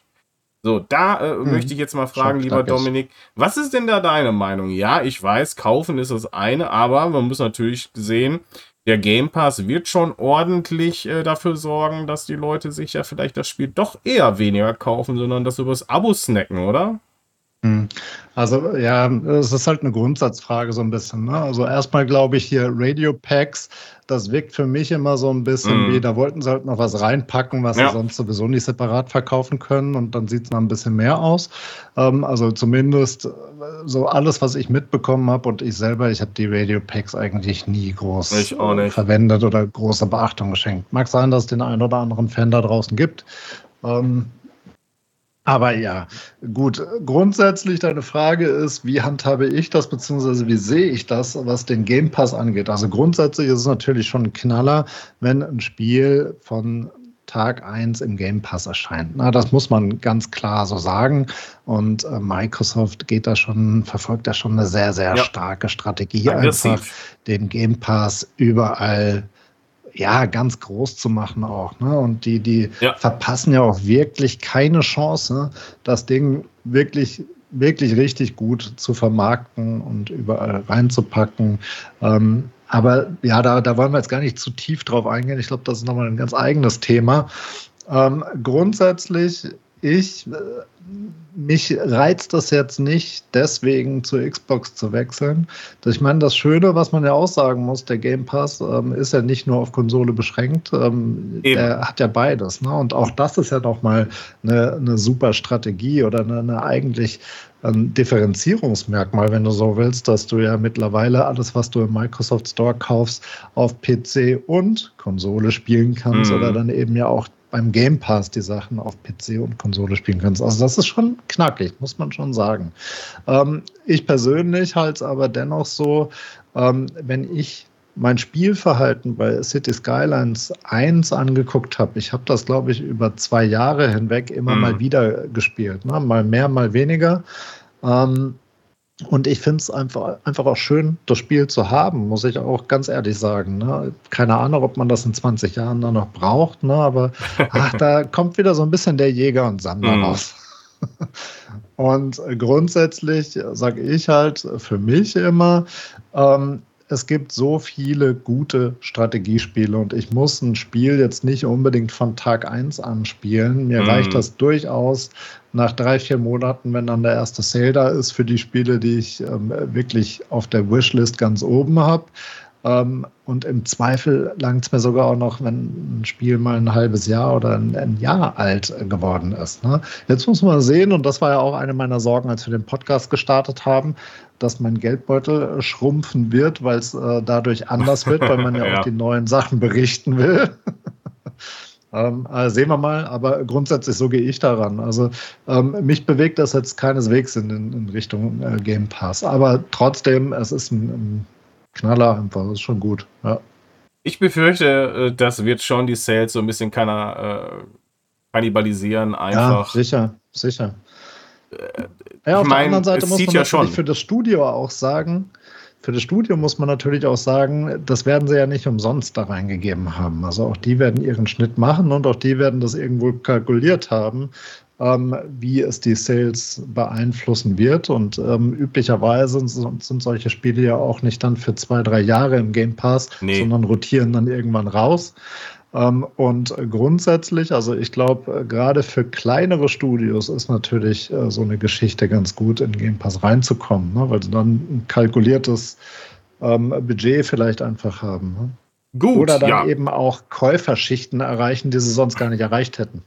So, da äh, hm. möchte ich jetzt mal fragen, lieber Dominik, was ist denn da deine Meinung? Ja, ich weiß, kaufen ist das eine, aber man muss natürlich sehen, der Game Pass wird schon ordentlich äh, dafür sorgen, dass die Leute sich ja vielleicht das Spiel doch eher weniger kaufen, sondern das übers Abo snacken, oder? Hm. Also ja, es ist halt eine Grundsatzfrage so ein bisschen. Ne? Also erstmal glaube ich hier Radio Packs, das wirkt für mich immer so ein bisschen mm. wie, da wollten sie halt noch was reinpacken, was ja. sie sonst sowieso nicht separat verkaufen können und dann sieht es mal ein bisschen mehr aus. Ähm, also zumindest äh, so alles, was ich mitbekommen habe und ich selber, ich habe die Radio Packs eigentlich nie groß verwendet oder große Beachtung geschenkt. Mag sein, dass es den einen oder anderen Fan da draußen gibt. Ähm, Aber ja, gut, grundsätzlich deine Frage ist, wie handhabe ich das, beziehungsweise wie sehe ich das, was den Game Pass angeht? Also grundsätzlich ist es natürlich schon ein Knaller, wenn ein Spiel von Tag 1 im Game Pass erscheint. Na, das muss man ganz klar so sagen. Und äh, Microsoft geht da schon, verfolgt da schon eine sehr, sehr ja. starke Strategie, Aggressiv. einfach den Game Pass überall ja, ganz groß zu machen auch. Ne? Und die, die ja. verpassen ja auch wirklich keine Chance, das Ding wirklich, wirklich richtig gut zu vermarkten und überall reinzupacken. Ähm, aber ja, da, da wollen wir jetzt gar nicht zu tief drauf eingehen. Ich glaube, das ist nochmal ein ganz eigenes Thema. Ähm, grundsätzlich, ich, äh, mich reizt das jetzt nicht, deswegen zur Xbox zu wechseln. Ich meine, das Schöne, was man ja auch sagen muss, der Game Pass ähm, ist ja nicht nur auf Konsole beschränkt, ähm, er hat ja beides. Ne? Und auch das ist ja nochmal eine, eine super Strategie oder eine, eine eigentlich ein Differenzierungsmerkmal, wenn du so willst, dass du ja mittlerweile alles, was du im Microsoft Store kaufst, auf PC und Konsole spielen kannst mhm. oder dann eben ja auch beim Game Pass die Sachen auf PC und Konsole spielen kannst. Also das ist schon knackig, muss man schon sagen. Ähm, ich persönlich halte es aber dennoch so, ähm, wenn ich mein Spielverhalten bei City Skylines 1 angeguckt habe, ich habe das, glaube ich, über zwei Jahre hinweg immer mhm. mal wieder gespielt. Ne? Mal mehr, mal weniger. Ähm, und ich finde es einfach, einfach auch schön, das Spiel zu haben, muss ich auch ganz ehrlich sagen. Ne? Keine Ahnung, ob man das in 20 Jahren dann noch braucht, ne? aber <laughs> ach, da kommt wieder so ein bisschen der Jäger und Sammler mhm. raus. <laughs> und grundsätzlich sage ich halt für mich immer, ähm, es gibt so viele gute Strategiespiele und ich muss ein Spiel jetzt nicht unbedingt von Tag 1 anspielen. Mir mm. reicht das durchaus nach drei, vier Monaten, wenn dann der erste Sale da ist, für die Spiele, die ich ähm, wirklich auf der Wishlist ganz oben habe. Ähm, und im Zweifel langt es mir sogar auch noch, wenn ein Spiel mal ein halbes Jahr oder ein, ein Jahr alt geworden ist. Ne? Jetzt muss man sehen, und das war ja auch eine meiner Sorgen, als wir den Podcast gestartet haben, dass mein Geldbeutel schrumpfen wird, weil es äh, dadurch anders wird, weil man ja, <laughs> ja, auch die neuen Sachen berichten will. <laughs> ähm, also sehen wir mal, aber grundsätzlich so gehe ich daran. Also ähm, mich bewegt das jetzt keineswegs in, in Richtung äh, Game Pass. Aber trotzdem, es ist ein, ein Knaller einfach, das ist schon gut. Ja. Ich befürchte, äh, das wird schon die Sales so ein bisschen keiner, äh, kannibalisieren. Einfach. Ja, sicher, sicher. Äh, ja, auf mein, der anderen Seite muss man ja natürlich für das Studio auch sagen, für das Studio muss man natürlich auch sagen, das werden sie ja nicht umsonst da reingegeben haben. Also auch die werden ihren Schnitt machen und auch die werden das irgendwo kalkuliert haben, ähm, wie es die Sales beeinflussen wird. Und ähm, üblicherweise sind, sind, solche Spiele ja auch nicht dann für zwei, drei Jahre im Game Pass, nee. sondern rotieren dann irgendwann raus. Ähm, und grundsätzlich, also ich glaube, gerade für kleinere Studios ist natürlich äh, so eine Geschichte ganz gut, in Game Pass reinzukommen, ne? weil sie dann ein kalkuliertes ähm, Budget vielleicht einfach haben. Ne? Gut. Oder dann ja. eben auch Käuferschichten erreichen, die sie sonst gar nicht erreicht hätten.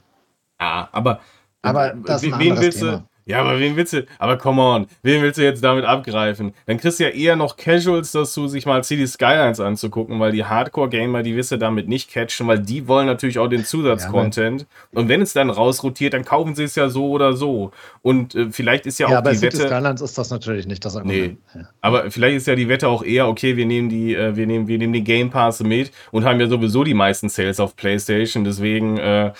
Ja, aber, aber das ist ein wen willst Thema. du ja, aber wen willst du, aber come on, wen willst du jetzt damit abgreifen? Dann kriegst du ja eher noch Casuals dazu, sich mal City Skylines anzugucken, weil die Hardcore-Gamer, die wirst du damit nicht catchen, weil die wollen natürlich auch den Zusatzcontent. Ja, und wenn es dann rausrotiert, dann kaufen sie es ja so oder so. Und äh, vielleicht ist ja, ja auch die City Wette. Skylines ist das natürlich nicht das Argument. Nee. Ja. Aber vielleicht ist ja die Wette auch eher, okay, wir nehmen die, äh, wir nehmen, wir nehmen die Game Pass mit und haben ja sowieso die meisten Sales auf PlayStation, deswegen, äh,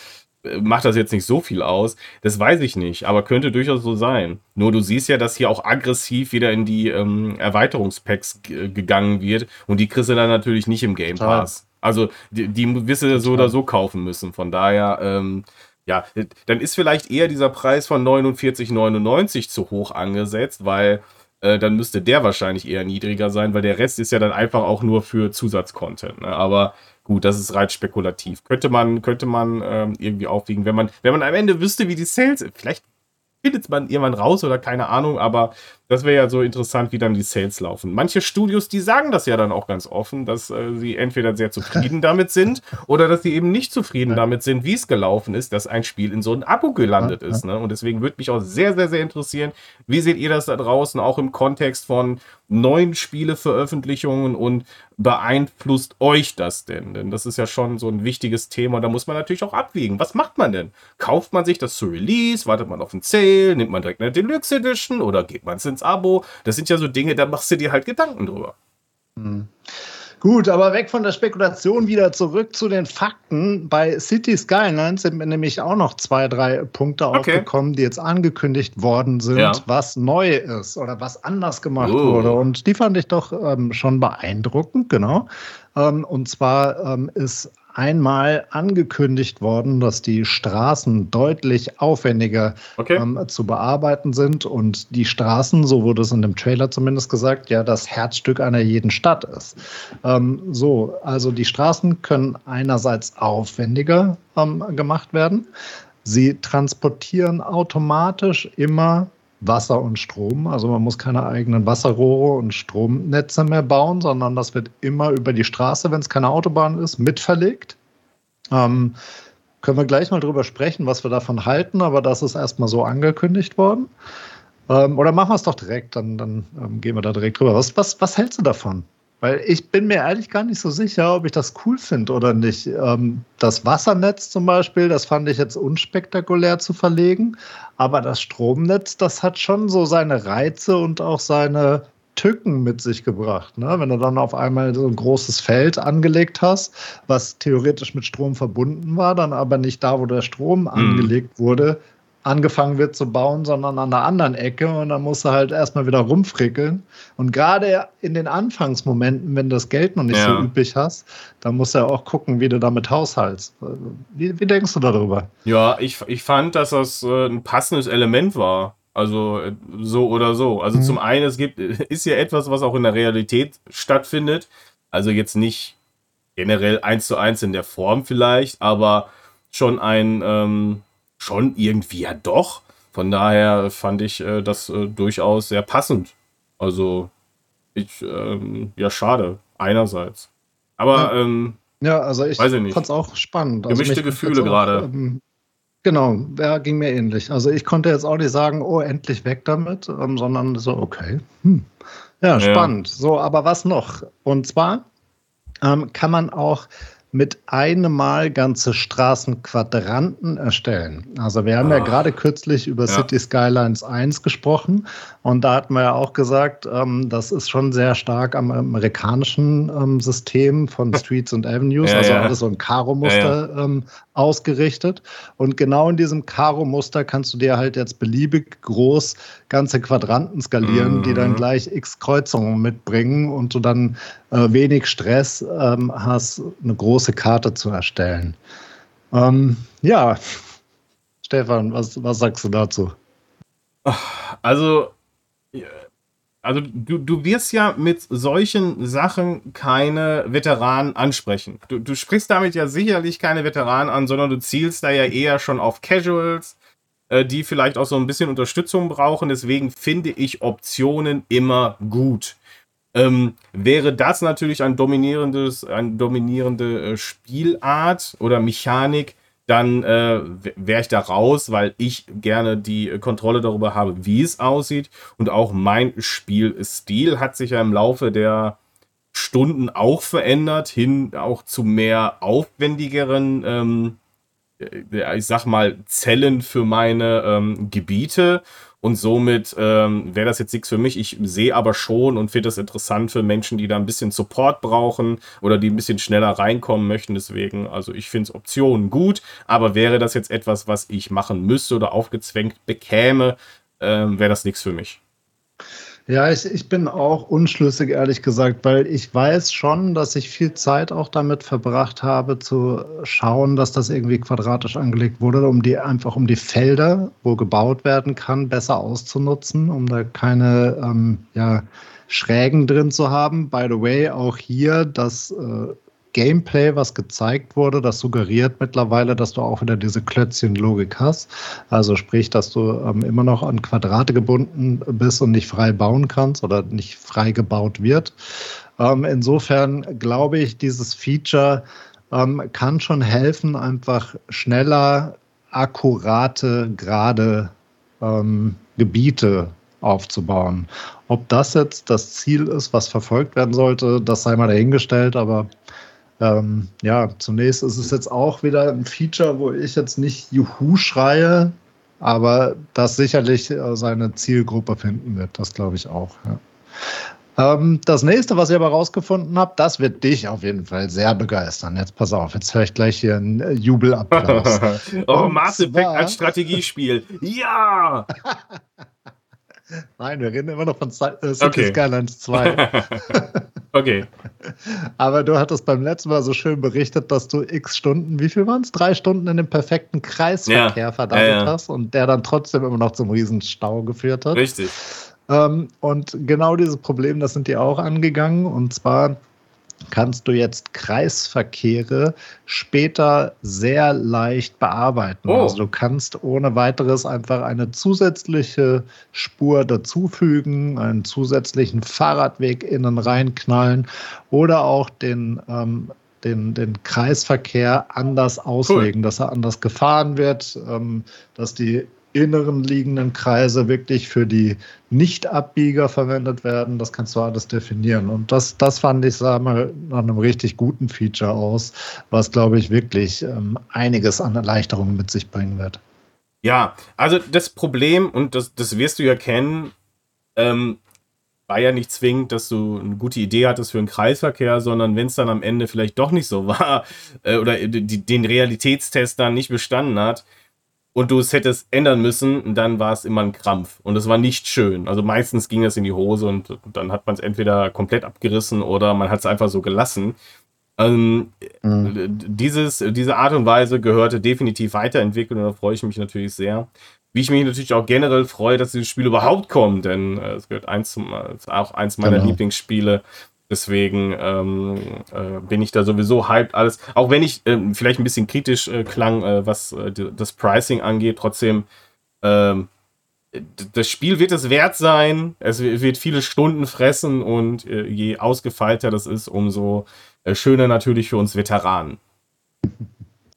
macht das jetzt nicht so viel aus. Das weiß ich nicht, aber könnte durchaus so sein. Nur du siehst ja, dass hier auch aggressiv wieder in die ähm, Erweiterungspacks gegangen wird und die kriegst du dann natürlich nicht im Game Pass. Also die, die wirst du so oder so kaufen müssen. Von daher, ähm, ja, dann ist vielleicht eher dieser Preis von 49,99 zu hoch angesetzt, weil äh, dann müsste der wahrscheinlich eher niedriger sein, weil der Rest ist ja dann einfach auch nur für Zusatzcontent. Ne? Aber Gut, das ist rein spekulativ. Könnte man, könnte man ähm, irgendwie aufwiegen, wenn man, wenn man am Ende wüsste, wie die Sales, vielleicht findet man irgendwann raus oder keine Ahnung, aber Das wäre ja so interessant, wie dann die Sales laufen. Manche Studios, die sagen das ja dann auch ganz offen, dass äh, sie entweder sehr zufrieden <laughs> damit sind oder dass sie eben nicht zufrieden ja. damit sind, wie es gelaufen ist, dass ein Spiel in so ein Abo gelandet ja, ist. Ne? Und deswegen würde mich auch sehr, sehr, sehr interessieren, wie seht ihr das da draußen, auch im Kontext von neuen Spieleveröffentlichungen und beeinflusst euch das denn? Denn das ist ja schon so ein wichtiges Thema. Da muss man natürlich auch abwägen. Was macht man denn? Kauft man sich das zu Release? Wartet man auf einen Sale? Nimmt man direkt eine Deluxe Edition oder geht man ins Abo? Das sind ja so Dinge, da machst du dir halt Gedanken drüber. Hm. Gut, aber weg von der Spekulation wieder zurück zu den Fakten. Bei City Skylines sind mir nämlich auch noch zwei, drei Punkte okay. aufgekommen, die jetzt angekündigt worden sind, ja. was neu ist oder was anders gemacht oh. wurde. Und die fand ich doch ähm, schon beeindruckend, genau. Ähm, und zwar ähm, ist einmal angekündigt worden, dass die Straßen deutlich aufwendiger okay. ähm, zu bearbeiten sind und die Straßen, so wurde es in dem Trailer zumindest gesagt, ja das Herzstück einer jeden Stadt ist. Ähm, so, also die Straßen können einerseits aufwendiger ähm, gemacht werden. Sie transportieren automatisch immer Wasser und Strom. Also man muss keine eigenen Wasserrohre und Stromnetze mehr bauen, sondern das wird immer über die Straße, wenn es keine Autobahn ist, mitverlegt. Ähm, können wir gleich mal drüber sprechen, was wir davon halten, aber das ist erstmal so angekündigt worden. Ähm, oder machen wir es doch direkt, dann, dann ähm, gehen wir da direkt drüber. Was, was, was hältst du davon? Weil ich bin mir ehrlich gar nicht so sicher, ob ich das cool finde oder nicht. Ähm, das Wassernetz zum Beispiel, das fand ich jetzt unspektakulär zu verlegen. Aber das Stromnetz, das hat schon so seine Reize und auch seine Tücken mit sich gebracht. Ne? Wenn du dann auf einmal so ein großes Feld angelegt hast, was theoretisch mit Strom verbunden war, dann aber nicht da, wo der Strom mhm. angelegt wurde, angefangen wird zu bauen, sondern an der anderen Ecke und dann musst du halt erstmal wieder rumfrickeln. Und gerade in den Anfangsmomenten, wenn du das Geld noch nicht ja. so üblich hast, dann musst du ja auch gucken, wie du damit haushaltst. Wie, wie denkst du darüber? Ja, ich, ich fand, dass das äh, ein passendes Element war. Also äh, so oder so. Also mhm. zum einen, es gibt, <laughs> ist ja etwas, was auch in der Realität stattfindet. Also jetzt nicht generell eins zu eins in der Form vielleicht, aber schon ein ähm, schon irgendwie ja doch. Von daher fand ich äh, das äh, durchaus sehr passend. Also, ich, ähm, ja, schade, einerseits. Aber, ja, ähm, ja also ich, ich fand es auch spannend. Also Gemischte Gefühle gerade. Ähm, genau, ja, ging mir ähnlich. Also ich konnte jetzt auch nicht sagen, oh, endlich weg damit, ähm, sondern so, okay. Hm. Ja, spannend. Ja. So, aber was noch? Und zwar ähm, kann man auch mit einem Mal ganze Straßenquadranten erstellen. Also wir haben Ach. ja gerade kürzlich über ja. City Skylines 1 gesprochen und da hatten wir ja auch gesagt, ähm, das ist schon sehr stark am amerikanischen ähm, System von <laughs> Streets und Avenues, ja, also ja. alles so ein Karo-Muster ähm, ausgerichtet. Und genau in diesem Karo-Muster kannst du dir halt jetzt beliebig groß ganze Quadranten skalieren, mhm. die dann mhm. gleich x Kreuzungen mitbringen und du dann äh, wenig Stress ähm, hast, eine große Karte zu erstellen. Ähm, ja, Stefan, was, was sagst du dazu? Also, also du, du wirst ja mit solchen Sachen keine Veteranen ansprechen. Du, du sprichst damit ja sicherlich keine Veteranen an, sondern du zielst da ja eher schon auf Casuals, die vielleicht auch so ein bisschen Unterstützung brauchen. Deswegen finde ich Optionen immer gut. Ähm, wäre das natürlich ein dominierendes, eine dominierende äh, Spielart oder Mechanik, dann äh, wäre ich da raus, weil ich gerne die Kontrolle darüber habe, wie es aussieht. Und auch mein Spielstil hat sich ja im Laufe der Stunden auch verändert, hin auch zu mehr aufwendigeren, ähm, äh, ich sag mal, Zellen für meine ähm, Gebiete. Und somit ähm, wäre das jetzt nichts für mich. Ich sehe aber schon und finde das interessant für Menschen, die da ein bisschen Support brauchen oder die ein bisschen schneller reinkommen möchten. Deswegen, also ich finde es Optionen gut, aber wäre das jetzt etwas, was ich machen müsste oder aufgezwängt bekäme, ähm, wäre das nichts für mich. Ja, ich, ich bin auch unschlüssig, ehrlich gesagt, weil ich weiß schon, dass ich viel Zeit auch damit verbracht habe, zu schauen, dass das irgendwie quadratisch angelegt wurde, um die einfach um die Felder, wo gebaut werden kann, besser auszunutzen, um da keine ähm, ja, Schrägen drin zu haben. By the way, auch hier das äh, Gameplay, was gezeigt wurde, das suggeriert mittlerweile, dass du auch wieder diese Klötzchen-Logik hast. Also sprich, dass du ähm, immer noch an Quadrate gebunden bist und nicht frei bauen kannst oder nicht frei gebaut wird. Ähm, insofern glaube ich, dieses Feature ähm, kann schon helfen, einfach schneller, akkurate, gerade ähm, Gebiete aufzubauen. Ob das jetzt das Ziel ist, was verfolgt werden sollte, das sei mal dahingestellt, aber ähm, ja, zunächst ist es jetzt auch wieder ein Feature, wo ich jetzt nicht Juhu schreie, aber das sicherlich äh, seine Zielgruppe finden wird. Das glaube ich auch. Ja. Ähm, das nächste, was ich aber rausgefunden habe, das wird dich auf jeden Fall sehr begeistern. Jetzt pass auf, jetzt höre ich gleich hier einen äh, Jubelapplaus. <laughs> oh, Mass Effect als Strategiespiel. Ja! <laughs> <laughs> Nein, wir reden immer noch von äh, City okay. Skylines <laughs> 2. okay. <laughs> Aber du hattest beim letzten Mal so schön berichtet, dass du x Stunden, wie viel waren es? Drei Stunden in dem perfekten Kreisverkehr ja. verdammelt ja, ja. hast und der dann trotzdem immer noch zum Riesenstau geführt hat. Richtig. Ähm, und genau dieses Problem, das sind die auch angegangen. Und zwar kannst du jetzt Kreisverkehre später sehr leicht bearbeiten. Oh. Also du kannst ohne weiteres einfach eine zusätzliche Spur dazufügen, einen zusätzlichen Fahrradweg innen reinknallen oder auch den ähm, den, den Kreisverkehr anders auslegen, cool. dass er anders gefahren wird, ähm, dass die inneren liegenden Kreise wirklich für die Nicht-Abbieger verwendet werden. Das kannst du alles definieren. Und das, das fand ich, sag mal, nach einem richtig guten Feature aus, was, glaube ich, wirklich ähm, einiges an Erleichterungen mit sich bringen wird. Ja, also das Problem, und das, das wirst du ja kennen, ähm, war ja nicht zwingend, dass du eine gute Idee hattest für einen Kreisverkehr, sondern wenn es dann am Ende vielleicht doch nicht so <laughs> war äh, oder die, den Realitätstest dann nicht bestanden hat, und du es hättest ändern müssen, dann war es immer ein Krampf. Und es war nicht schön. Also meistens ging es in die Hose und dann hat man es entweder komplett abgerissen oder man hat es einfach so gelassen. Ähm, mhm. dieses, diese Art und Weise gehörte definitiv weiterentwickelt und da freue ich mich natürlich sehr. Wie ich mich natürlich auch generell freue, dass dieses Spiel überhaupt kommt, denn äh, es gehört eins zum, äh, auch eins meiner genau. Lieblingsspiele. Deswegen ähm, äh, bin ich da sowieso hyped alles. Auch wenn ich äh, vielleicht ein bisschen kritisch äh, klang, äh, was äh, das Pricing angeht, trotzdem, ähm, das Spiel wird es wert sein. Es wird viele Stunden fressen und äh, je ausgefeilter das ist, umso schöner natürlich für uns Veteranen.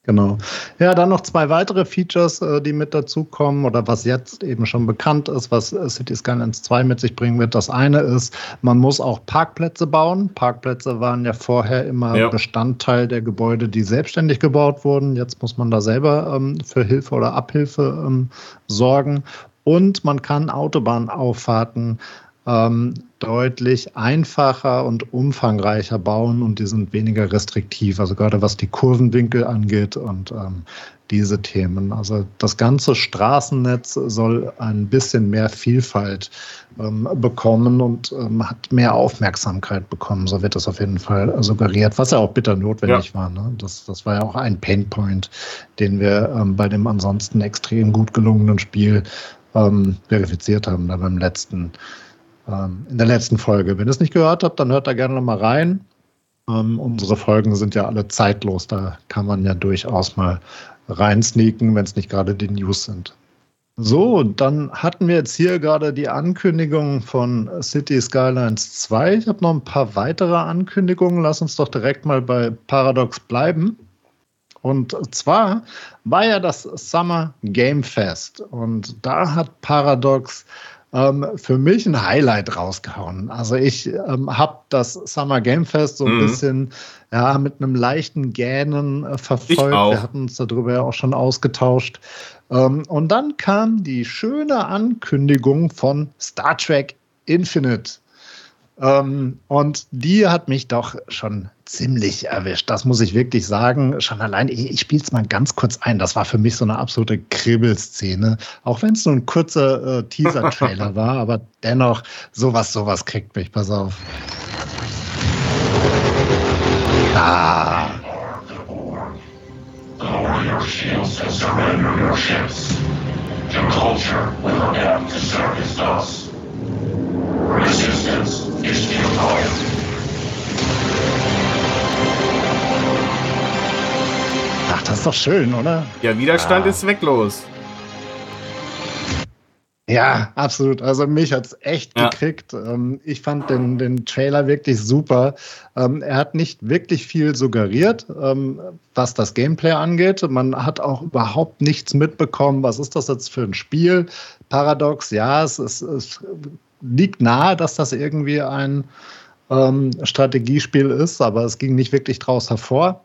Genau. Ja, dann noch zwei weitere Features, äh, die mit dazukommen oder was jetzt eben schon bekannt ist, was äh, City Skylines 2 mit sich bringen wird. Das eine ist, man muss auch Parkplätze bauen. Parkplätze waren ja vorher immer ja. Bestandteil der Gebäude, die selbstständig gebaut wurden. Jetzt muss man da selber ähm, für Hilfe oder Abhilfe ähm, sorgen. Und man kann Autobahnauffahrten ähm, deutlich einfacher und umfangreicher bauen und die sind weniger restriktiv, also gerade was die Kurvenwinkel angeht und ähm, diese Themen. Also das ganze Straßennetz soll ein bisschen mehr Vielfalt ähm, bekommen und ähm, hat mehr Aufmerksamkeit bekommen. So wird das auf jeden Fall suggeriert, was ja auch bitter notwendig ja. war. Ne? Das, das war ja auch ein Painpoint, den wir ähm, bei dem ansonsten extrem gut gelungenen Spiel ähm, verifiziert haben, da beim letzten ähm, in der letzten Folge. Wenn ihr es nicht gehört habt, dann hört da gerne nochmal rein. Ähm, unsere Folgen sind ja alle zeitlos, da kann man ja durchaus mal reinsneaken, wenn es nicht gerade die News sind. So, dann hatten wir jetzt hier gerade die Ankündigung von City Skylines 2. Ich habe noch ein paar weitere Ankündigungen. Lass uns doch direkt mal bei Paradox bleiben. Und zwar war ja das Summer Game Fest und da hat Paradox ähm, für mich ein Highlight rausgehauen. Also ich ähm, habe das Summer Game Fest so ein mhm. bisschen ja, mit einem leichten Gähnen äh, verfolgt. Wir hatten uns darüber ja auch schon ausgetauscht. Ähm, und dann kam die schöne Ankündigung von Star Trek Infinite. Ähm, und die hat mich doch schon ziemlich erwischt. Das muss ich wirklich sagen. Schon allein, ich, ich spiele es mal ganz kurz ein. Das war für mich so eine absolute Kribbelszene. Auch wenn es nur ein kurzer äh, Teaser-Trailer <laughs> war, aber dennoch, sowas, sowas kriegt mich. Pass auf. Ah. Lower your shields and surrender your ships. The culture will adapt to service us. Resistance is futile. Ist doch schön, oder? Ja, Widerstand ja. ist zwecklos. Ja, absolut. Also mich hat's echt ja. gekriegt. Ähm, ich fand den, den Trailer wirklich super. Ähm, er hat nicht wirklich viel suggeriert, ähm, was das Gameplay angeht. Man hat auch überhaupt nichts mitbekommen. Was ist das jetzt für ein Spiel? Paradox, ja, es, es, es liegt nahe, dass das irgendwie ein Strategiespiel ist, aber es ging nicht wirklich draus hervor.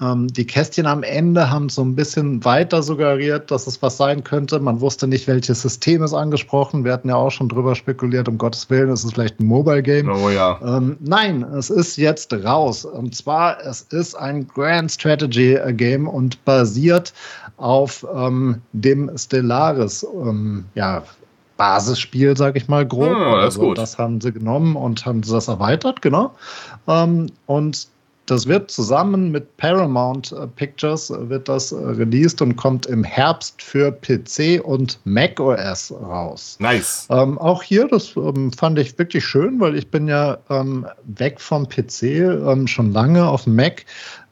Ähm, die Kästchen am Ende haben so ein bisschen weiter suggeriert, dass es was sein könnte. Man wusste nicht, welches System ist angesprochen. Wir hatten ja auch schon drüber spekuliert, um Gottes Willen, ist es vielleicht ein Mobile Game. Oh ja. Ähm, nein, es ist jetzt raus. Und zwar, es ist ein Grand Strategy Game und basiert auf ähm, dem Stellaris, ähm, ja, Basisspiel, sage ich mal grob. Ja, das, also, das haben sie genommen und haben das erweitert, genau. Ähm, und das wird zusammen mit Paramount äh, Pictures äh, wird das äh, released und kommt im Herbst für PC und Mac OS raus. Nice. Ähm, auch hier, das ähm, fand ich wirklich schön, weil ich bin ja ähm, weg vom PC ähm, schon lange auf Mac.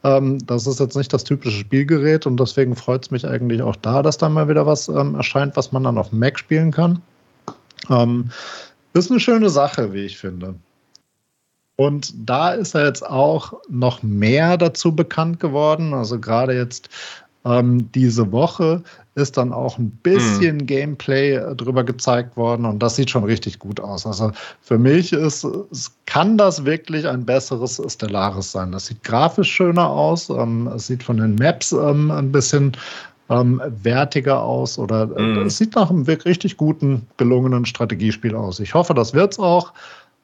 Ähm, das ist jetzt nicht das typische Spielgerät und deswegen freut es mich eigentlich auch da, dass da mal wieder was ähm, erscheint, was man dann auf Mac spielen kann. ist eine schöne Sache, wie ich finde. Und da ist er jetzt auch noch mehr dazu bekannt geworden. Also gerade jetzt ähm, diese Woche ist dann auch ein bisschen mhm. Gameplay äh, drüber gezeigt worden und das sieht schon richtig gut aus. Also für mich ist, es kann das wirklich ein besseres Stellaris sein. Das sieht grafisch schöner aus. Ähm, es sieht von den Maps ähm, ein bisschen ähm, wertiger aus oder äh, mhm. es sieht nach einem wirklich richtig guten, gelungenen Strategiespiel aus. Ich hoffe, das wird's auch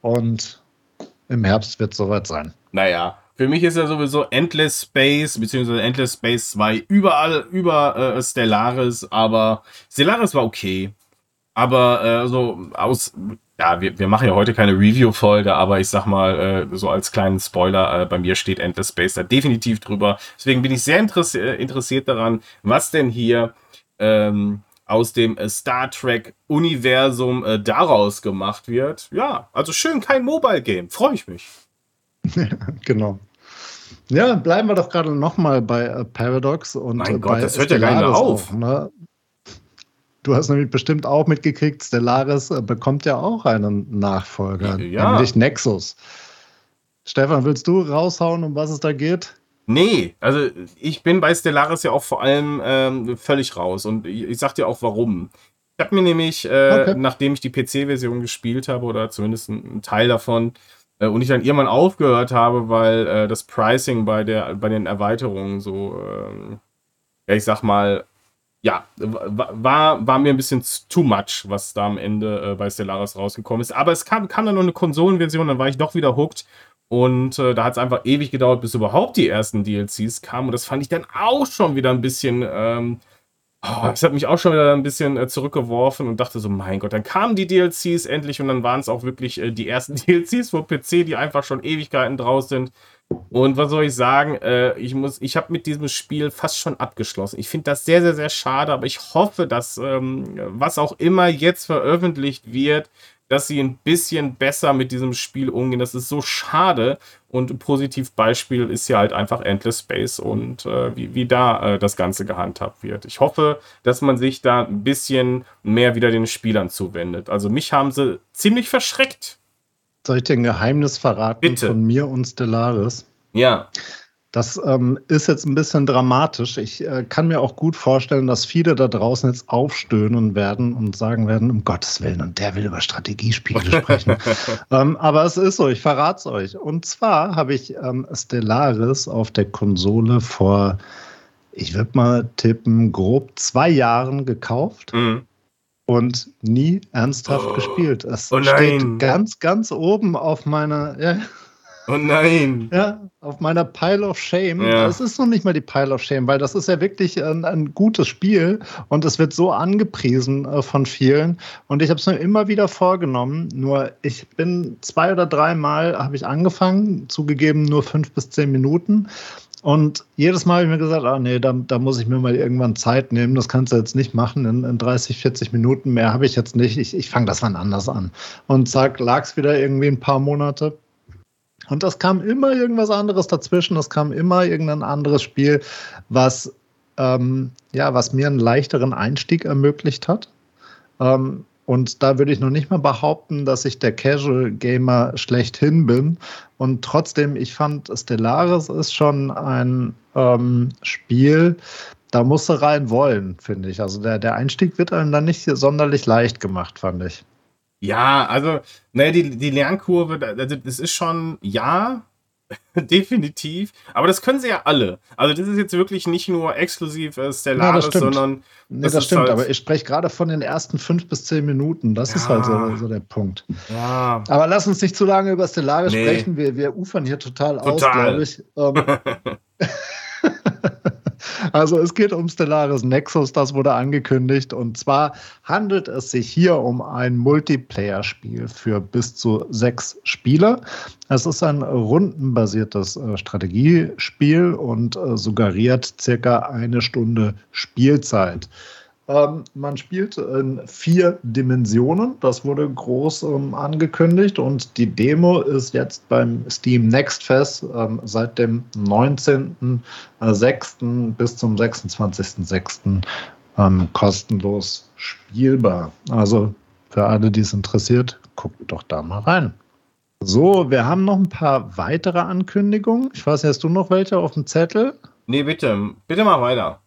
und im Herbst wird es soweit sein. Naja, für mich ist ja sowieso Endless Space, beziehungsweise Endless Space 2 überall über äh, Stellaris, aber Stellaris war okay. Aber äh, so aus, ja, wir, wir machen ja heute keine Review-Folge, aber ich sag mal, äh, so als kleinen Spoiler, äh, bei mir steht Endless Space da definitiv drüber. Deswegen bin ich sehr interess interessiert daran, was denn hier ähm, aus dem äh, Star Trek-Universum äh, daraus gemacht wird. Ja, also schön kein Mobile-Game. Freue ich mich. <laughs> genau. Ja, bleiben wir doch gerade nochmal bei äh, Paradox und mein äh, Gott, das hört ja gar nicht auf. Auch, ne? Du hast nämlich bestimmt auch mitgekriegt, Stellaris äh, bekommt ja auch einen Nachfolger, ja. nämlich Nexus. Stefan, willst du raushauen, um was es da geht? Nee, also ich bin bei Stellaris ja auch vor allem ähm, völlig raus und ich, ich sag dir auch warum. Ich habe mir nämlich, äh, okay. nachdem ich die PC-Version gespielt habe oder zumindest einen Teil davon äh, und ich dann irgendwann aufgehört habe, weil äh, das Pricing bei, der, bei den Erweiterungen so, ähm, ja, ich sag mal, ja, war, war mir ein bisschen too much, was da am Ende äh, bei Stellaris rausgekommen ist. Aber es kam, kam dann noch eine Konsolenversion, dann war ich doch wieder hooked und äh, da hat es einfach ewig gedauert, bis überhaupt die ersten DLCs kamen. Und das fand ich dann auch schon wieder ein bisschen. Ähm, oh, das hat mich auch schon wieder ein bisschen äh, zurückgeworfen und dachte so: Mein Gott, dann kamen die DLCs endlich und dann waren es auch wirklich äh, die ersten <laughs> DLCs für PC, die einfach schon Ewigkeiten draus sind. Und was soll ich sagen? Äh, ich ich habe mit diesem Spiel fast schon abgeschlossen. Ich finde das sehr, sehr, sehr schade, aber ich hoffe, dass ähm, was auch immer jetzt veröffentlicht wird, dass sie ein bisschen besser mit diesem Spiel umgehen. Das ist so schade. Und ein Positivbeispiel ist ja halt einfach Endless Space und äh, wie, wie da äh, das Ganze gehandhabt wird. Ich hoffe, dass man sich da ein bisschen mehr wieder den Spielern zuwendet. Also mich haben sie ziemlich verschreckt. Soll ich dir ein Geheimnis verraten Bitte. von mir und Stellaris? Ja. Das ähm, ist jetzt ein bisschen dramatisch. Ich äh, kann mir auch gut vorstellen, dass viele da draußen jetzt aufstöhnen werden und sagen werden, um Gottes Willen, und der will über Strategiespiele <laughs> sprechen. ähm, aber es ist so, ich verrate es euch. Und zwar habe ich ähm, Stellaris auf der Konsole vor, ich würde mal tippen, grob zwei Jahren gekauft. Mhm und nie ernsthaft oh. gespielt. Es oh steht ganz, ganz oben auf meiner. Ja, Oh nein. Ja, auf meiner Pile of Shame. Ja. Es ist noch nicht mal die Pile of Shame, weil das ist ja wirklich ein, ein gutes Spiel und es wird so angepriesen äh, von vielen. Und ich habe es mir immer wieder vorgenommen. Nur ich bin zwei oder dreimal habe ich angefangen, zugegeben nur fünf bis zehn Minuten. Und jedes Mal habe ich mir gesagt, ah nee, da, da muss ich mir mal irgendwann Zeit nehmen. Das kannst du jetzt nicht machen. In, in 30, 40 Minuten mehr habe ich jetzt nicht. Ich, ich fange das wann anders an. Und zack, lag es wieder irgendwie ein paar Monate. Und das kam immer irgendwas anderes dazwischen. Es kam immer irgendein anderes Spiel, was ähm, ja, was mir einen leichteren Einstieg ermöglicht hat. Ähm, und da würde ich noch nicht mal behaupten, dass ich der Casual Gamer schlechthin bin. Und trotzdem, ich fand, Stellaris ist schon ein ähm, Spiel, da musst du rein wollen, finde ich. Also der, der Einstieg wird einem dann nicht sonderlich leicht gemacht, fand ich. Ja, also, ne, die, die Lernkurve, also das ist schon, ja, <laughs> definitiv. Aber das können sie ja alle. Also das ist jetzt wirklich nicht nur exklusiv äh, Stellaris, ja, sondern. Nee, das, das stimmt, halt aber ich spreche gerade von den ersten fünf bis zehn Minuten. Das ja. ist halt so, so, der Punkt. Ja. Aber lass uns nicht zu lange über Stellaris nee. sprechen. Wir, wir ufern hier total, total. aus, glaube ich. Ähm, <laughs> <laughs> Also es geht um Stellaris Nexus, das wurde angekündigt. Und zwar handelt es sich hier um ein Multiplayer-Spiel für bis zu sechs Spieler. Es ist ein rundenbasiertes äh, Strategiespiel und äh, suggeriert circa eine Stunde Spielzeit. Ähm, man spielt in vier Dimensionen. Das wurde groß ähm, angekündigt und die Demo ist jetzt beim Steam Next Fest ähm, seit dem 19.06. bis zum 26.06. Ähm, kostenlos spielbar. Also für alle, die es interessiert, guckt doch da mal rein. So, wir haben noch ein paar weitere Ankündigungen. Ich weiß, hast du noch welche auf dem Zettel? Nee, bitte. Bitte mal weiter.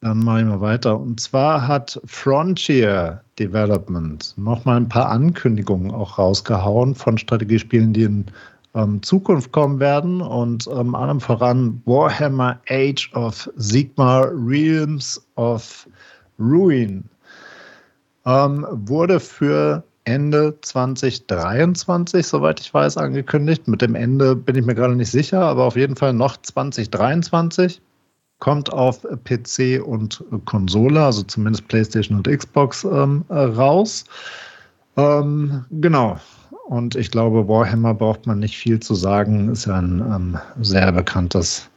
Dann mache ich mal weiter. Und zwar hat Frontier Development nochmal ein paar Ankündigungen auch rausgehauen von Strategiespielen, die in ähm, Zukunft kommen werden. Und ähm, allem voran Warhammer Age of Sigmar Realms of Ruin ähm, wurde für Ende 2023, soweit ich weiß, angekündigt. Mit dem Ende bin ich mir gerade nicht sicher, aber auf jeden Fall noch 2023 kommt auf PC und Konsole, also zumindest PlayStation und Xbox ähm, äh, raus. Ähm, genau. Und ich glaube, Warhammer braucht man nicht viel zu sagen. Ist ja ein ähm, sehr bekanntes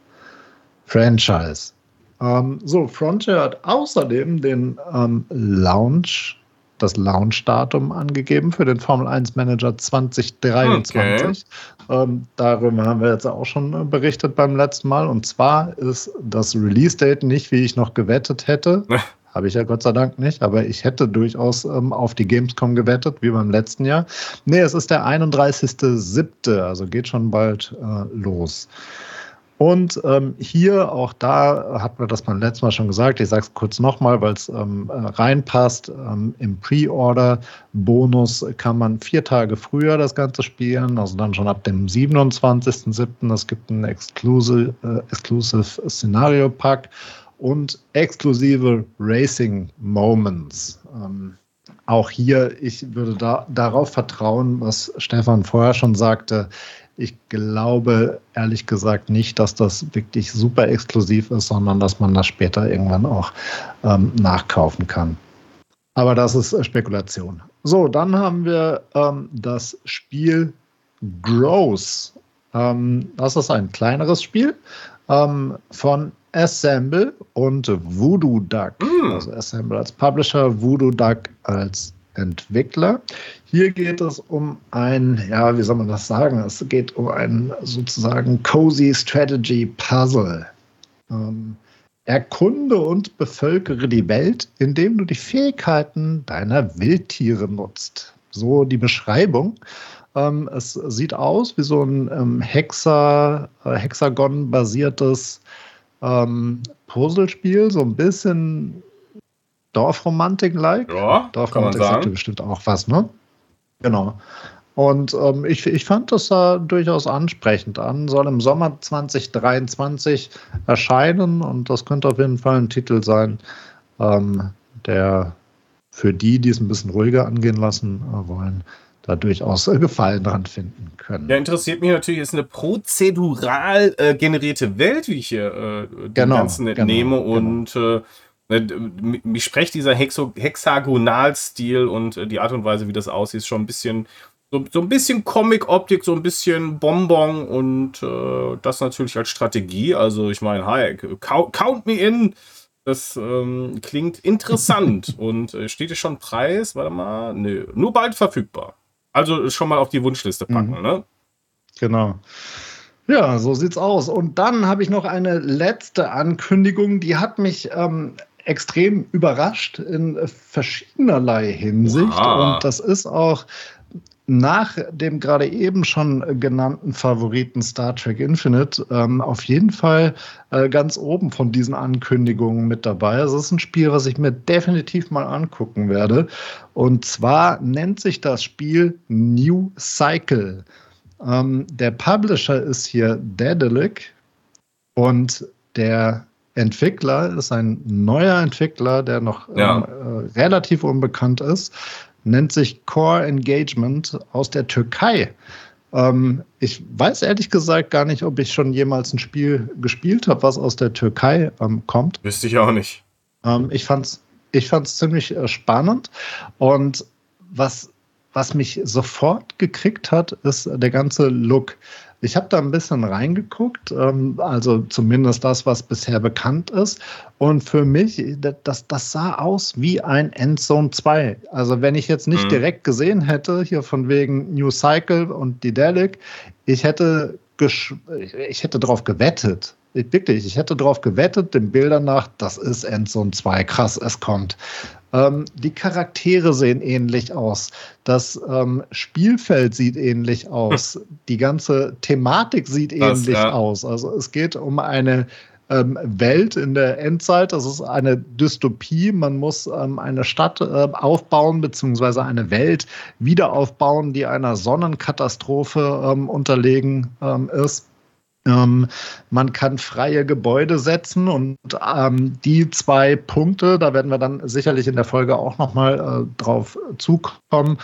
Franchise. Ähm, so, Frontier hat außerdem den ähm, Launch das Launch-Datum angegeben für den Formel 1 Manager 2023. Okay. Ähm, darüber haben wir jetzt auch schon berichtet beim letzten Mal. Und zwar ist das Release-Date nicht, wie ich noch gewettet hätte. <laughs> Habe ich ja Gott sei Dank nicht, aber ich hätte durchaus ähm, auf die Gamescom gewettet, wie beim letzten Jahr. Nee, es ist der 31.07., also geht schon bald äh, los. Und ähm, hier, auch da hat man das beim letzten Mal schon gesagt, ich sage es kurz nochmal, weil es ähm, reinpasst. Ähm, Im Pre-Order-Bonus kann man vier Tage früher das Ganze spielen, also dann schon ab dem 27.07. Es gibt einen Exclusive, äh, Exclusive Scenario Pack und exklusive Racing Moments. Ähm, auch hier, ich würde da, darauf vertrauen, was Stefan vorher schon sagte. Ich glaube ehrlich gesagt nicht, dass das wirklich super exklusiv ist, sondern dass man das später irgendwann auch ähm, nachkaufen kann. Aber das ist äh, Spekulation. So, dann haben wir ähm, das Spiel Gross. Ähm, das ist ein kleineres Spiel ähm, von Assemble und Voodoo Duck. Mm. Also Assemble als Publisher, Voodoo Duck als Entwickler. Hier geht es um ein, ja, wie soll man das sagen? Es geht um ein sozusagen cozy Strategy Puzzle. Ähm, erkunde und bevölkere die Welt, indem du die Fähigkeiten deiner Wildtiere nutzt. So die Beschreibung. Ähm, es sieht aus wie so ein ähm, Hexa, äh, Hexagon-basiertes ähm, Puzzlespiel, so ein bisschen Dorfromantik-like. Ja, Dorfromantik sagt dir bestimmt auch was, ne? Genau. Und ähm, ich, ich fand das da durchaus ansprechend an. Soll im Sommer 2023 erscheinen und das könnte auf jeden Fall ein Titel sein, ähm, der für die, die es ein bisschen ruhiger angehen lassen äh, wollen, da durchaus äh, Gefallen dran finden können. Ja, interessiert mich natürlich, ist eine prozedural äh, generierte Welt, wie ich hier äh, den genau, ganzen entnehme genau, und genau. Ne, mich spricht dieser Hexo Hexagonalstil und äh, die Art und Weise, wie das aussieht, schon ein bisschen so, so ein bisschen Comic-Optik, so ein bisschen Bonbon und äh, das natürlich als Strategie. Also ich meine, hi, count me in. Das ähm, klingt interessant <laughs> und äh, steht es schon Preis? Warte mal, nö, nur bald verfügbar. Also schon mal auf die Wunschliste packen, mhm. ne? Genau. Ja, so sieht's aus. Und dann habe ich noch eine letzte Ankündigung, die hat mich ähm, extrem überrascht in verschiedenerlei Hinsicht. Wow. Und das ist auch nach dem gerade eben schon genannten Favoriten Star Trek Infinite ähm, auf jeden Fall äh, ganz oben von diesen Ankündigungen mit dabei. Also es ist ein Spiel, was ich mir definitiv mal angucken werde. Und zwar nennt sich das Spiel New Cycle. Ähm, der Publisher ist hier Daedalic und der Entwickler ist ein neuer Entwickler, der noch ja. ähm, äh, relativ unbekannt ist nennt sich Core Engagement aus der Türkei. Ähm, ich weiß ehrlich gesagt gar nicht, ob ich schon jemals ein Spiel gespielt habe, was aus der Türkei ähm, kommt. Wüsste ich auch nicht. Ähm, ich fand es ich fand's ziemlich äh, spannend. Und was, was mich sofort gekriegt hat, ist der ganze Look. Ich habe da ein bisschen reingeguckt, ähm, also zumindest das, was bisher bekannt ist. Und für mich, das, das sah aus wie ein Endzone 2. Also wenn ich jetzt nicht mhm. direkt gesehen hätte, hier von wegen New Cycle und Didelic, ich hätte, ich hätte drauf gewettet, wirklich, ich hätte darauf gewettet, den Bildern nach, das ist Endzone 2, krass, es kommt. Ähm, die Charaktere sehen ähnlich aus. Das ähm, Spielfeld sieht ähnlich aus. Hm. Die ganze Thematik sieht ähnlich das, ja. aus. Also es geht um eine ähm, Welt in der Endzeit. Das ist eine Dystopie. Man muss ähm, eine Stadt äh, aufbauen, beziehungsweise eine Welt wieder aufbauen, die einer Sonnenkatastrophe ähm, unterlegen ähm, ist. Ähm, man kann freie Gebäude setzen und ähm, die zwei Punkte, da werden wir dann sicherlich in der Folge auch nochmal äh, drauf zukommen,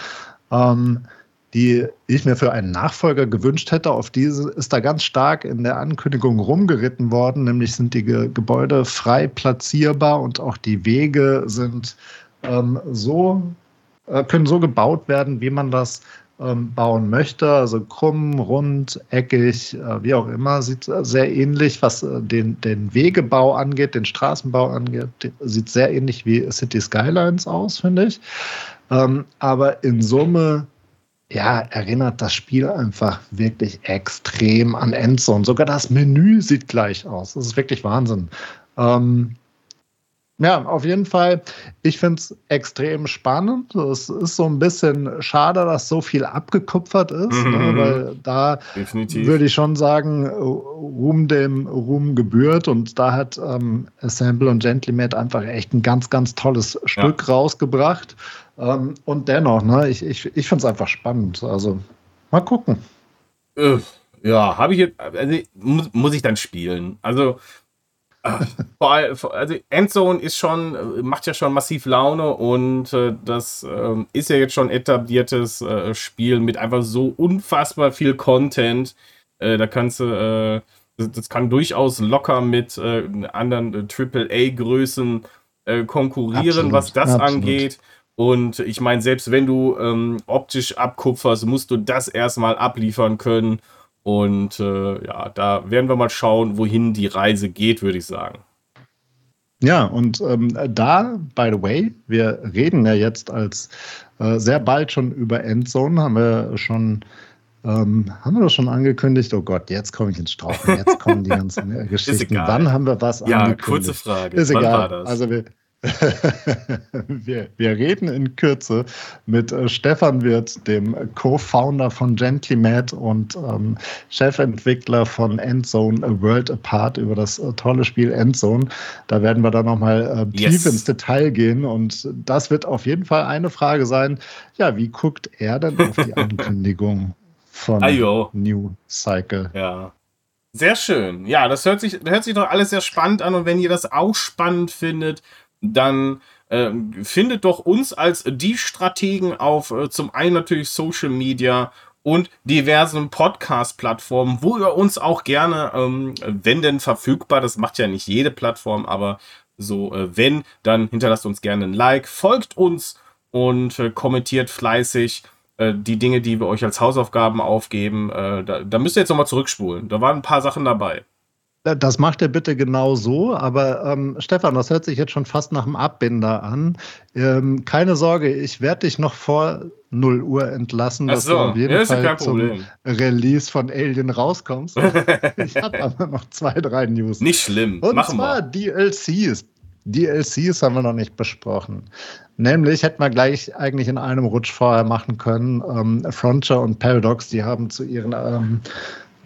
ähm, die ich mir für einen Nachfolger gewünscht hätte. Auf diese ist da ganz stark in der Ankündigung rumgeritten worden, nämlich sind die Ge Gebäude frei platzierbar und auch die Wege sind ähm, so, äh, können so gebaut werden, wie man das bauen möchte. Also krumm, rund, eckig, äh, wie auch immer. Sieht sehr ähnlich, was äh, den, den Wegebau angeht, den Straßenbau angeht. Sieht sehr ähnlich wie City Skylines aus, finde ich. Ähm, aber in Summe ja, erinnert das Spiel einfach wirklich extrem an Endzone. Sogar das Menü sieht gleich aus. Das ist wirklich Wahnsinn. Ähm, ja, auf jeden Fall. Ich finde es extrem spannend. Es ist so ein bisschen schade, dass so viel abgekupfert ist, ne, mhm. ne, weil da würde ich schon sagen, Ruhm dem Ruhm gebührt und da hat ähm, Assemble und Gentleman einfach echt ein ganz, ganz tolles Stück ja. rausgebracht. Ähm, und dennoch, ne, ich, ich, ich finde es einfach spannend. Also mal gucken. Äh, ja, habe ich jetzt, also muss, muss ich dann spielen. Also also Endzone ist schon, macht ja schon massiv Laune und äh, das äh, ist ja jetzt schon etabliertes äh, Spiel mit einfach so unfassbar viel Content. Äh, da kannst du, äh, das, das, kann durchaus locker mit äh, anderen AAA-Größen konkurrieren, absolut, was das absolut. angeht. Und ich meine, selbst wenn du ähm, optisch abkupferst, musst du das erstmal abliefern können. Und äh, ja, da werden wir mal schauen, wohin die Reise geht, würde ich sagen. Ja, und ähm, da, by the way, wir reden ja jetzt als äh, sehr bald schon über Endzone, haben wir schon, ähm, haben wir das schon angekündigt? Oh Gott, jetzt komme ich ins Strauchen, jetzt kommen die ganzen äh, <laughs> Geschichten. Wann haben wir was ja, angekündigt? Ja, kurze Frage. Ist Wann egal. Also wir, <laughs> wir, wir, reden in Kürze mit äh, Stefan Wirth, dem Co-Founder von Gentlymat und ähm, Chefentwickler von Endzone A World Apart über das äh, tolle Spiel Endzone. Da werden wir dann nochmal äh, yes. tief ins Detail gehen und das wird auf jeden Fall eine Frage sein. Ja, wie guckt er denn auf die <laughs> Ankündigung von Ayo. New Cycle? Ja. Sehr schön. Ja, das hört sich, hört sich doch alles sehr spannend an. Und wenn ihr das auch spannend findet, dann äh, findet doch uns als die Strategen auf äh, zum einen natürlich Social Media und diversen Podcast-Plattformen, wo ihr uns auch gerne, ähm, wenn denn verfügbar, das macht ja nicht jede Plattform, aber so, äh, wenn, dann hinterlasst uns gerne ein Like, folgt uns und äh, kommentiert fleißig äh, die Dinge, die wir euch als Hausaufgaben aufgeben. Äh, da, da müsst ihr jetzt nochmal zurückspulen. Da waren ein paar Sachen dabei. Das macht er bitte genau so. Aber ähm, Stefan, das hört sich jetzt schon fast nach einem Abbinder an. Ähm, keine Sorge, ich werde dich noch vor 0 Uhr entlassen, dass so, du auf jeden ja, Fall zum Release von Alien rauskommst. <laughs> ich habe aber noch zwei, drei News. Nicht schlimm. Und Machen zwar wir. DLCs. DLCs haben wir noch nicht besprochen. Nämlich hätten wir gleich eigentlich in einem Rutsch vorher machen können. Ähm, Frontier und Paradox, die haben zu ihren, ähm,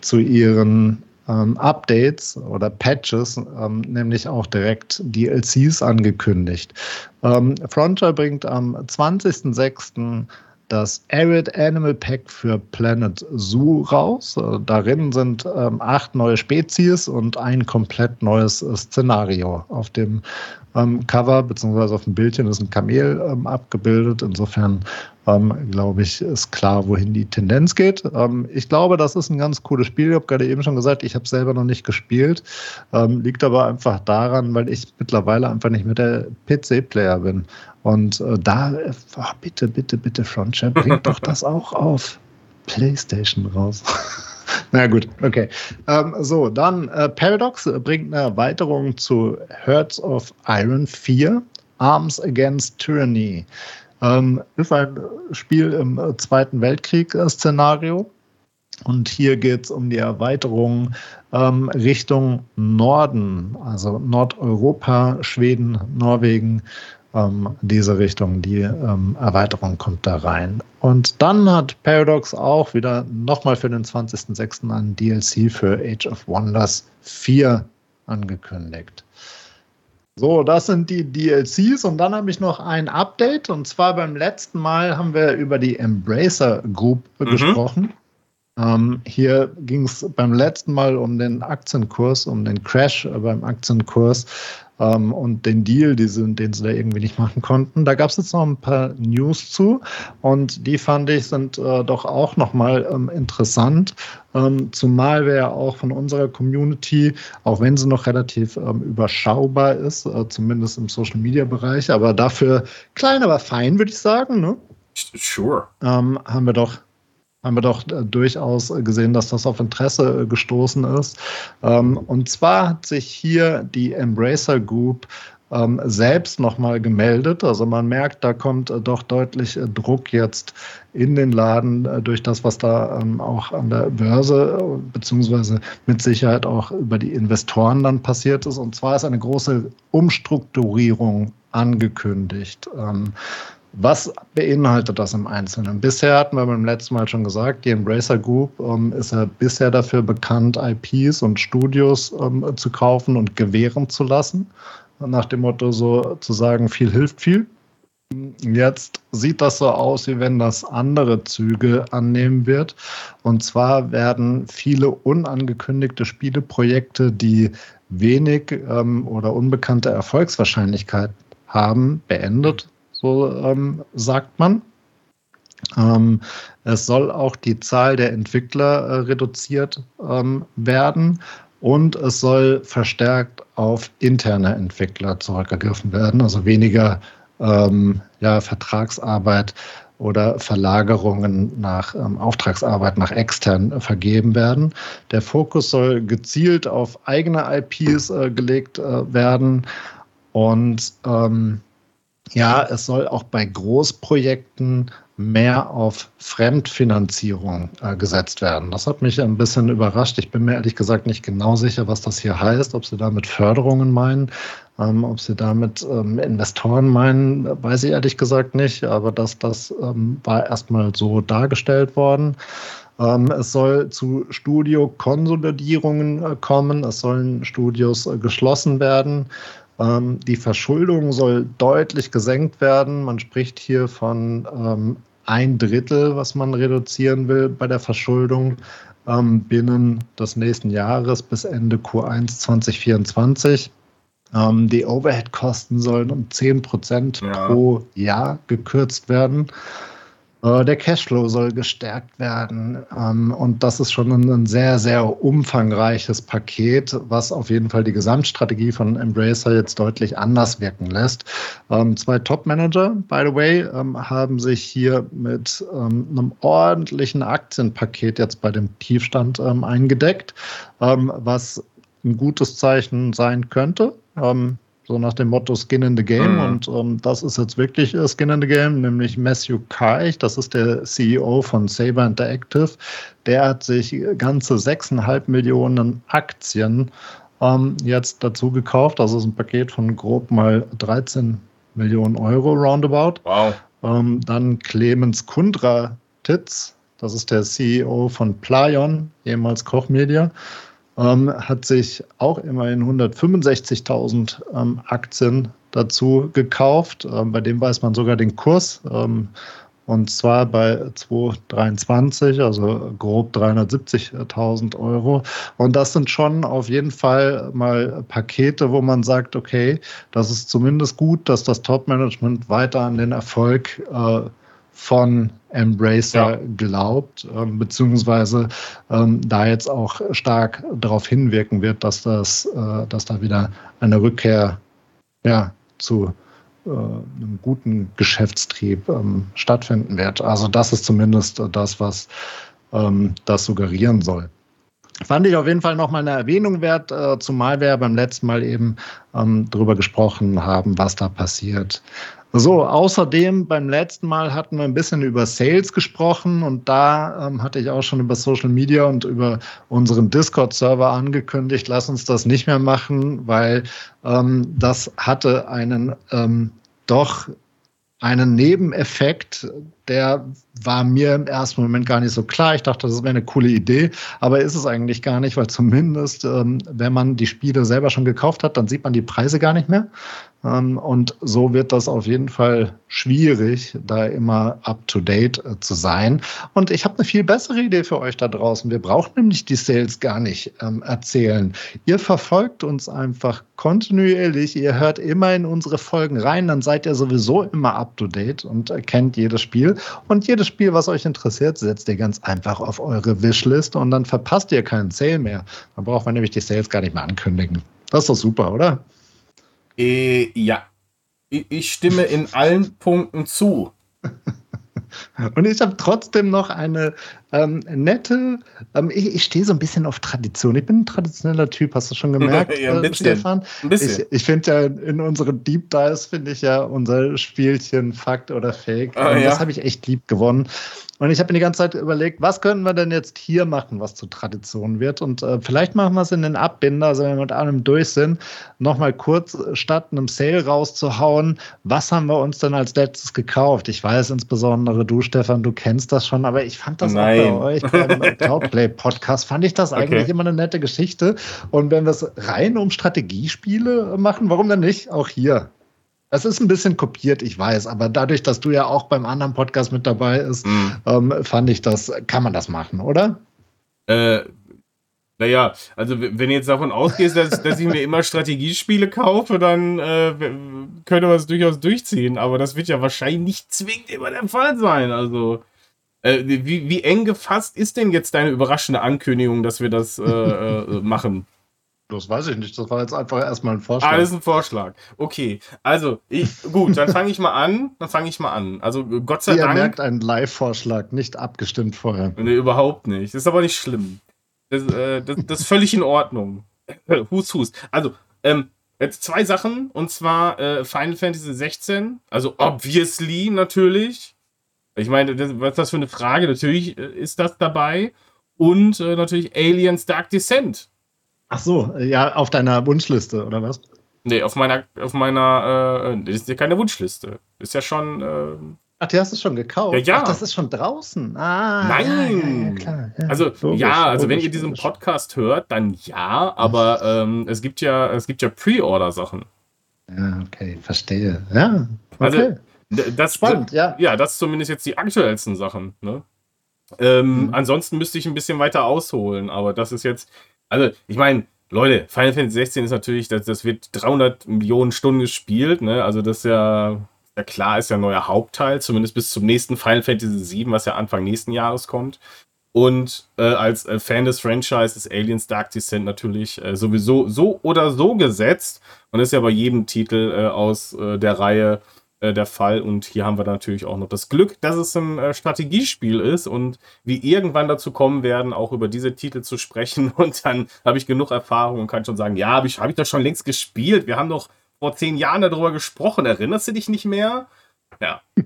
zu ihren ähm, Updates oder Patches, ähm, nämlich auch direkt DLCs angekündigt. Ähm, Frontier bringt am 20.06 das Arid Animal Pack für Planet Zoo raus. Äh, darin sind ähm, acht neue Spezies und ein komplett neues äh, Szenario. Auf dem ähm, Cover beziehungsweise auf dem Bildchen ist ein Kamel ähm, abgebildet. Insofern ähm, glaube ich, ist klar, wohin die Tendenz geht. Ähm, ich glaube, das ist ein ganz cooles Spiel. Ich habe gerade eben schon gesagt, ich habe es selber noch nicht gespielt. Ähm, liegt aber einfach daran, weil ich mittlerweile einfach nicht mehr der PC-Player bin. Und äh, da, oh, bitte, bitte, bitte, Frontier, bringt doch das auch auf PlayStation raus. <laughs> Na gut, okay. Ähm, so, dann äh, Paradox bringt eine Erweiterung zu Hearts of Iron 4, Arms Against Tyranny. Ähm, ist ein Spiel im Zweiten Weltkrieg-Szenario. Und hier geht es um die Erweiterung ähm, Richtung Norden, also Nordeuropa, Schweden, Norwegen, ähm, diese Richtung. Die ähm, Erweiterung kommt da rein. Und dann hat Paradox auch wieder nochmal für den 20.06. ein DLC für Age of Wonders 4 angekündigt. So, das sind die DLCs und dann habe ich noch ein Update und zwar beim letzten Mal haben wir über die Embracer Group mhm. gesprochen. Ähm, hier ging es beim letzten Mal um den Aktienkurs, um den Crash beim Aktienkurs ähm, und den Deal, diesen, den sie da irgendwie nicht machen konnten. Da gab es jetzt noch ein paar News zu und die fand ich sind äh, doch auch nochmal ähm, interessant. Ähm, zumal wir ja auch von unserer Community, auch wenn sie noch relativ ähm, überschaubar ist, äh, zumindest im Social Media Bereich, aber dafür klein, aber fein, würde ich sagen. Ne? Sure. Ähm, haben wir doch haben wir doch äh, durchaus gesehen, dass das auf Interesse äh, gestoßen ist. Ähm, und zwar hat sich hier die Embracer Group ähm, selbst nochmal gemeldet. Also man merkt, da kommt äh, doch deutlich Druck jetzt in den Laden durch das, was da ähm, auch an der Börse beziehungsweise mit Sicherheit auch über die Investoren dann passiert ist. Und zwar ist eine große Umstrukturierung angekündigt. Was beinhaltet das im Einzelnen? Bisher hatten wir beim letzten Mal schon gesagt, die Embracer Group ähm, ist ja bisher dafür bekannt, IPs und Studios ähm, zu kaufen und gewähren zu lassen. Nach dem Motto so zu sagen, viel hilft viel. Jetzt sieht das so aus, wie wenn das andere Züge annehmen wird. Und zwar werden viele unangekündigte Spieleprojekte, die wenig ähm, oder unbekannte Erfolgswahrscheinlichkeit haben, beendet so ähm, sagt man. Ähm, es soll auch die Zahl der Entwickler äh, reduziert ähm, werden und es soll verstärkt auf interne Entwickler zurückgegriffen werden, also weniger ähm, ja, Vertragsarbeit oder Verlagerungen nach ähm, Auftragsarbeit nach extern vergeben werden. Der Fokus soll gezielt auf eigene IPs äh, gelegt äh, werden und ähm, ja, es soll auch bei Großprojekten mehr auf Fremdfinanzierung äh, gesetzt werden. Das hat mich ein bisschen überrascht. Ich bin mir ehrlich gesagt nicht genau sicher, was das hier heißt, ob Sie damit Förderungen meinen, ähm, ob Sie damit ähm, Investoren meinen, weiß ich ehrlich gesagt nicht. Aber das, das ähm, war erstmal so dargestellt worden. Ähm, es soll zu Studio-Konsolidierungen äh, kommen. Es sollen Studios äh, geschlossen werden. Ähm, die Verschuldung soll deutlich gesenkt werden. Man spricht hier von ähm, ein Drittel, was man reduzieren will bei der Verschuldung ähm, binnen des nächsten Jahres bis Ende Q1 2024. Ähm, die Overhead-Kosten sollen um 10 Prozent ja. pro Jahr gekürzt werden. Äh, der Cashflow soll gestärkt werden. Ähm, und das ist schon ein sehr, sehr umfangreiches Paket, was auf jeden Fall die Gesamtstrategie von Embracer jetzt deutlich anders wirken lässt. Ähm, zwei Top-Manager, by the way, ähm, haben sich hier mit einem ordentlichen Aktienpaket jetzt bei dem Tiefstand eingedeckt, was ein gutes Zeichen sein könnte so nach dem Motto Skin in the Game. Mhm. Und ähm, das ist jetzt wirklich äh, Skin in the Game, nämlich Matthew Kaich, das ist der CEO von Saber Interactive. Der hat sich ganze 6,5 Millionen Aktien ähm, jetzt dazu gekauft. Das ist ein Paket von grob mal 13 Millionen Euro roundabout. Wow. Ähm, dann Clemens Kundra Titz, das ist der CEO von Playon, ehemals Kochmedia ähm, hat sich auch immerhin 165.000 ähm, Aktien dazu gekauft. Ähm, bei dem weiß man sogar den Kurs. Ähm, und zwar bei 223, also grob 370.000 Euro. Und das sind schon auf jeden Fall mal Pakete, wo man sagt, okay, das ist zumindest gut, dass das Top-Management weiter an den Erfolg äh, von Embracer ja. glaubt, ähm, beziehungsweise ähm, da jetzt auch stark darauf hinwirken wird, dass das, äh, dass da wieder eine Rückkehr ja, zu äh, einem guten Geschäftstrieb ähm, stattfinden wird. Also das ist zumindest das, was ähm, das suggerieren soll. Fand ich auf jeden Fall nochmal eine Erwähnung wert, äh, zumal wir beim letzten Mal eben ähm, darüber gesprochen haben, was da passiert. So, außerdem beim letzten Mal hatten wir ein bisschen über Sales gesprochen und da ähm, hatte ich auch schon über Social Media und über unseren Discord-Server angekündigt, lass uns das nicht mehr machen, weil ähm, das hatte einen ähm, doch einen Nebeneffekt, der war mir im ersten Moment gar nicht so klar. Ich dachte, das wäre eine coole Idee, aber ist es eigentlich gar nicht, weil zumindest, ähm, wenn man die Spiele selber schon gekauft hat, dann sieht man die Preise gar nicht mehr. Ähm, und so wird das auf jeden Fall schwierig, da immer up-to-date äh, zu sein. Und ich habe eine viel bessere Idee für euch da draußen. Wir brauchen nämlich die Sales gar nicht ähm, erzählen. Ihr verfolgt uns einfach kontinuierlich. Ihr hört immer in unsere Folgen rein. Dann seid ihr sowieso immer up-to-date und kennt jedes Spiel. Und jedes Spiel, was euch interessiert, setzt ihr ganz einfach auf eure Wishlist und dann verpasst ihr keinen Sale mehr. Dann braucht man nämlich die Sales gar nicht mehr ankündigen. Das ist doch super, oder? Äh, ja. Ich stimme in allen Punkten zu. <laughs> Und ich habe trotzdem noch eine ähm, nette, ähm, ich, ich stehe so ein bisschen auf Tradition. Ich bin ein traditioneller Typ, hast du schon gemerkt, <laughs> ja, ein äh, Stefan? Ein bisschen. Ich, ich finde ja in unseren Deep Dives, finde ich ja unser Spielchen Fakt oder Fake. Ah, ja. Das habe ich echt lieb gewonnen. Und ich habe mir die ganze Zeit überlegt, was können wir denn jetzt hier machen, was zur Tradition wird? Und äh, vielleicht machen wir es in den Abbinder, also wenn wir mit allem durch sind, nochmal kurz statt einem Sale rauszuhauen, was haben wir uns denn als letztes gekauft? Ich weiß insbesondere du, Stefan, du kennst das schon, aber ich fand das Nein. auch bei euch beim <laughs> Cloudplay-Podcast, fand ich das eigentlich okay. immer eine nette Geschichte. Und wenn wir es rein um Strategiespiele machen, warum denn nicht? Auch hier. Das ist ein bisschen kopiert, ich weiß, aber dadurch, dass du ja auch beim anderen Podcast mit dabei bist, mhm. ähm, fand ich das, kann man das machen, oder? Äh, naja, also wenn du jetzt davon ausgehst, dass, dass ich mir immer Strategiespiele kaufe, dann äh, könnte man es durchaus durchziehen, aber das wird ja wahrscheinlich nicht zwingend immer der Fall sein. Also, äh, wie, wie eng gefasst ist denn jetzt deine überraschende Ankündigung, dass wir das äh, äh machen? Das weiß ich nicht. Das war jetzt einfach erstmal ein Vorschlag. Alles ein Vorschlag. Okay. Also, ich, gut, dann fange ich mal an. Dann fange ich mal an. Also, Gott sei Ihr Dank. Ihr merkt einen Live-Vorschlag, nicht abgestimmt vorher. Nee, überhaupt nicht. Das ist aber nicht schlimm. Das, äh, das, das ist völlig in Ordnung. <laughs> hus, hus. Also, ähm, jetzt zwei Sachen. Und zwar äh, Final Fantasy 16. Also, obviously natürlich. Ich meine, das, was ist das für eine Frage? Natürlich äh, ist das dabei. Und äh, natürlich Aliens Dark Descent. Ach so, ja, auf deiner Wunschliste, oder was? Nee, auf meiner, auf meiner, äh, das ist ja keine Wunschliste. Ist ja schon. Äh, Ach, die hast du schon gekauft? Ja, ja. Ach, das ist schon draußen. Ah, Nein. Ja, ja, klar. also, logisch, ja, also logisch, wenn ihr diesen Podcast hört, dann ja, aber ähm, es gibt ja, es gibt ja Pre-Order-Sachen. Ja, okay, verstehe. Ja, okay. Also, das, Spannend, ja. Ja, das zumindest jetzt die aktuellsten Sachen, ne? Ähm, mhm. Ansonsten müsste ich ein bisschen weiter ausholen, aber das ist jetzt, also, ich meine, Leute, Final Fantasy 16 ist natürlich, das, das wird 300 Millionen Stunden gespielt, ne? Also, das ist ja, ja klar, ist ja ein neuer Hauptteil, zumindest bis zum nächsten Final Fantasy 7, was ja Anfang nächsten Jahres kommt. Und äh, als äh, Fan des Franchise ist Aliens Dark Descent natürlich äh, sowieso so oder so gesetzt und ist ja bei jedem Titel äh, aus äh, der Reihe äh, der Fall. Und hier haben wir natürlich auch noch das Glück, dass es ein äh, Strategiespiel ist und wir irgendwann dazu kommen werden, auch über diese Titel zu sprechen. <laughs> Und dann habe ich genug Erfahrung und kann schon sagen, ja, habe ich, hab ich das schon längst gespielt. Wir haben doch vor zehn Jahren darüber gesprochen. Erinnerst du dich nicht mehr? Ja. <laughs>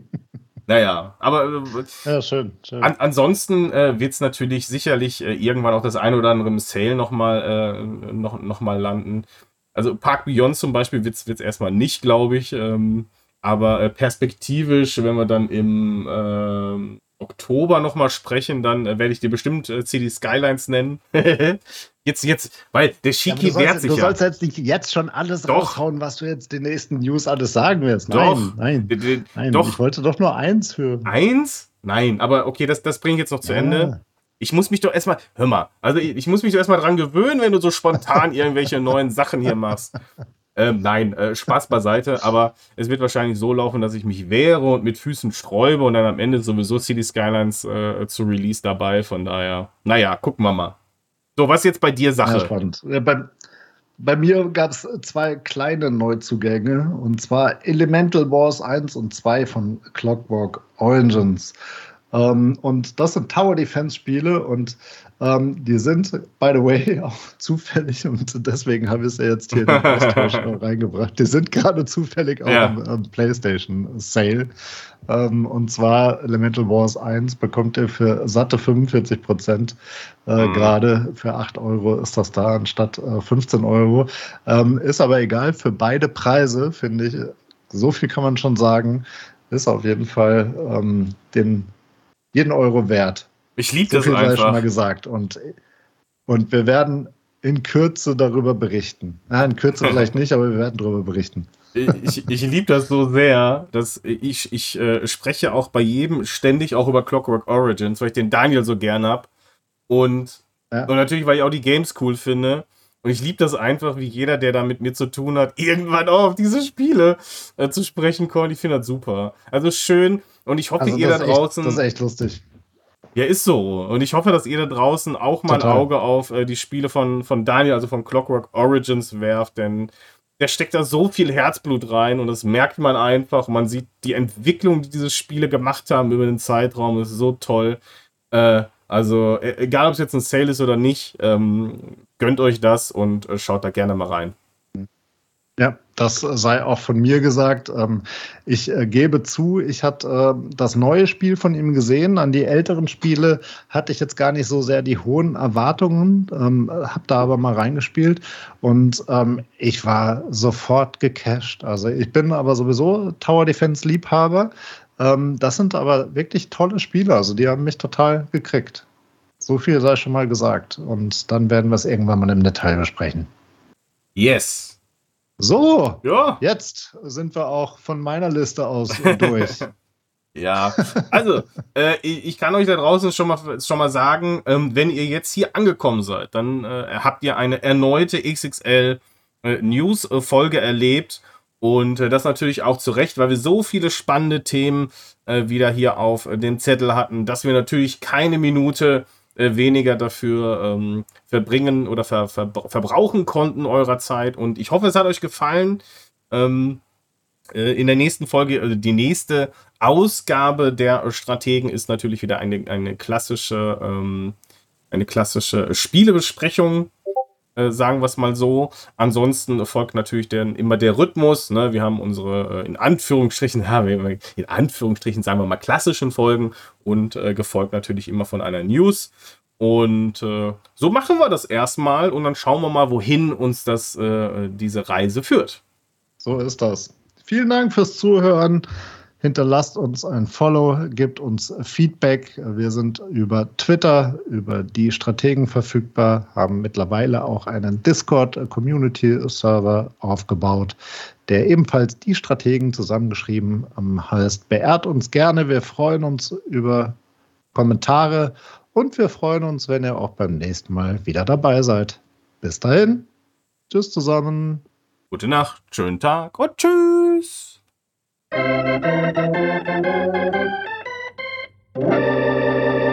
Naja, aber äh, ja, schön, schön. An, ansonsten äh, wird es natürlich sicherlich äh, irgendwann auch das ein oder andere im Sale nochmal äh, noch, noch mal landen. Also Park Beyond zum Beispiel wird es erstmal nicht, glaube ich. Ähm, aber äh, perspektivisch, wenn wir dann im äh, Oktober nochmal sprechen, dann äh, werde ich dir bestimmt äh, CD Skylines nennen. <laughs> jetzt, jetzt, weil der Shiki ja, wehrt sich du ja. Du sollst jetzt nicht jetzt schon alles doch. raushauen, was du jetzt den nächsten News alles sagen wirst. Nein, doch. nein, nein. nein. Doch. Ich wollte doch nur eins hören. Eins? Nein, aber okay, das, das bringe ich jetzt noch zu ja. Ende. Ich muss mich doch erstmal, hör mal, also ich, ich muss mich doch erstmal dran gewöhnen, wenn du so spontan irgendwelche neuen Sachen hier machst. Ähm, nein, äh, Spaß beiseite, aber es wird wahrscheinlich so laufen, dass ich mich wehre und mit Füßen sträube und dann am Ende sowieso City Skylines äh, zu Release dabei. Von daher, naja, gucken wir mal. So, was jetzt bei dir Sache? Ja, spannend. Ja, bei, bei mir gab es zwei kleine Neuzugänge und zwar Elemental Wars 1 und 2 von Clockwork Origins. Ähm, und das sind Tower Defense Spiele und ähm, die sind, by the way, <laughs> auch zufällig und deswegen habe ich es ja jetzt hier in den Austausch <laughs> reingebracht. Die sind gerade zufällig auch ja. im, im PlayStation Sale. Ähm, und zwar Elemental Wars 1 bekommt ihr für satte 45 Prozent. Äh, mhm. Gerade für 8 Euro ist das da anstatt äh, 15 Euro. Ähm, ist aber egal, für beide Preise finde ich, so viel kann man schon sagen, ist auf jeden Fall ähm, den jeden Euro wert. Ich liebe so das viel einfach. schon mal gesagt. Und, und wir werden in Kürze darüber berichten. Nein, in Kürze <laughs> vielleicht nicht, aber wir werden darüber berichten. Ich, ich liebe das so sehr, dass ich, ich äh, spreche auch bei jedem ständig auch über Clockwork Origins, weil ich den Daniel so gern habe. Und, ja. und natürlich, weil ich auch die Games cool finde. Und ich liebe das einfach, wie jeder, der da mit mir zu tun hat, <laughs> irgendwann auch auf diese Spiele äh, zu sprechen kommt. Ich finde das super. Also schön. Und ich hoffe, also ihr da draußen. Echt, das ist echt lustig. Ja, ist so. Und ich hoffe, dass ihr da draußen auch mal Total. ein Auge auf äh, die Spiele von, von Daniel, also von Clockwork Origins werft, denn der steckt da so viel Herzblut rein und das merkt man einfach. Man sieht die Entwicklung, die diese Spiele gemacht haben über den Zeitraum, ist so toll. Äh, also, e-, egal ob es jetzt ein Sale ist oder nicht, ähm, gönnt euch das und äh, schaut da gerne mal rein. Ja, das sei auch von mir gesagt. Ähm, ich äh, gebe zu, ich hatte äh, das neue Spiel von ihm gesehen. An die älteren Spiele hatte ich jetzt gar nicht so sehr die hohen Erwartungen, ähm, habe da aber mal reingespielt und ähm, ich war sofort gecasht. Also ich bin aber sowieso Tower Defense Liebhaber. Das sind aber wirklich tolle Spiele. Also die haben mich total gekriegt. So viel sei schon mal gesagt. Und dann werden wir es irgendwann mal im Detail besprechen. Yes. So, ja. jetzt sind wir auch von meiner Liste aus durch. <laughs> ja, also äh, ich kann euch da draußen schon mal, schon mal sagen, ähm, wenn ihr jetzt hier angekommen seid, dann äh, habt ihr eine erneute XXL äh, News-Folge erlebt. Und äh, das natürlich auch zu Recht, weil wir so viele spannende Themen äh, wieder hier auf den Zettel hatten, dass wir natürlich keine Minute äh, weniger dafür ähm, verbringen oder ver, ver, verbrauchen konnten eurer Zeit. Und ich hoffe, es hat euch gefallen. Ähm, äh, in der nächsten Folge, also die nächste Ausgabe der Strategen ist natürlich wieder eine, eine klassische, ähm, eine klassische Spielebesprechung sagen wir es mal so. Ansonsten folgt natürlich dann immer der Rhythmus. Ne? Wir haben unsere äh, in Anführungsstrichen, <laughs> in Anführungsstrichen sagen wir mal klassischen Folgen und äh, gefolgt natürlich immer von einer News. Und äh, so machen wir das erstmal und dann schauen wir mal, wohin uns das, äh, diese Reise führt. So ist das. Vielen Dank fürs Zuhören. Hinterlasst uns ein Follow, gebt uns Feedback. Wir sind über Twitter, über die Strategen verfügbar, haben mittlerweile auch einen Discord-Community-Server aufgebaut, der ebenfalls die Strategen zusammengeschrieben heißt. Beehrt uns gerne, wir freuen uns über Kommentare und wir freuen uns, wenn ihr auch beim nächsten Mal wieder dabei seid. Bis dahin, tschüss zusammen. Gute Nacht, schönen Tag und tschüss. Thank you.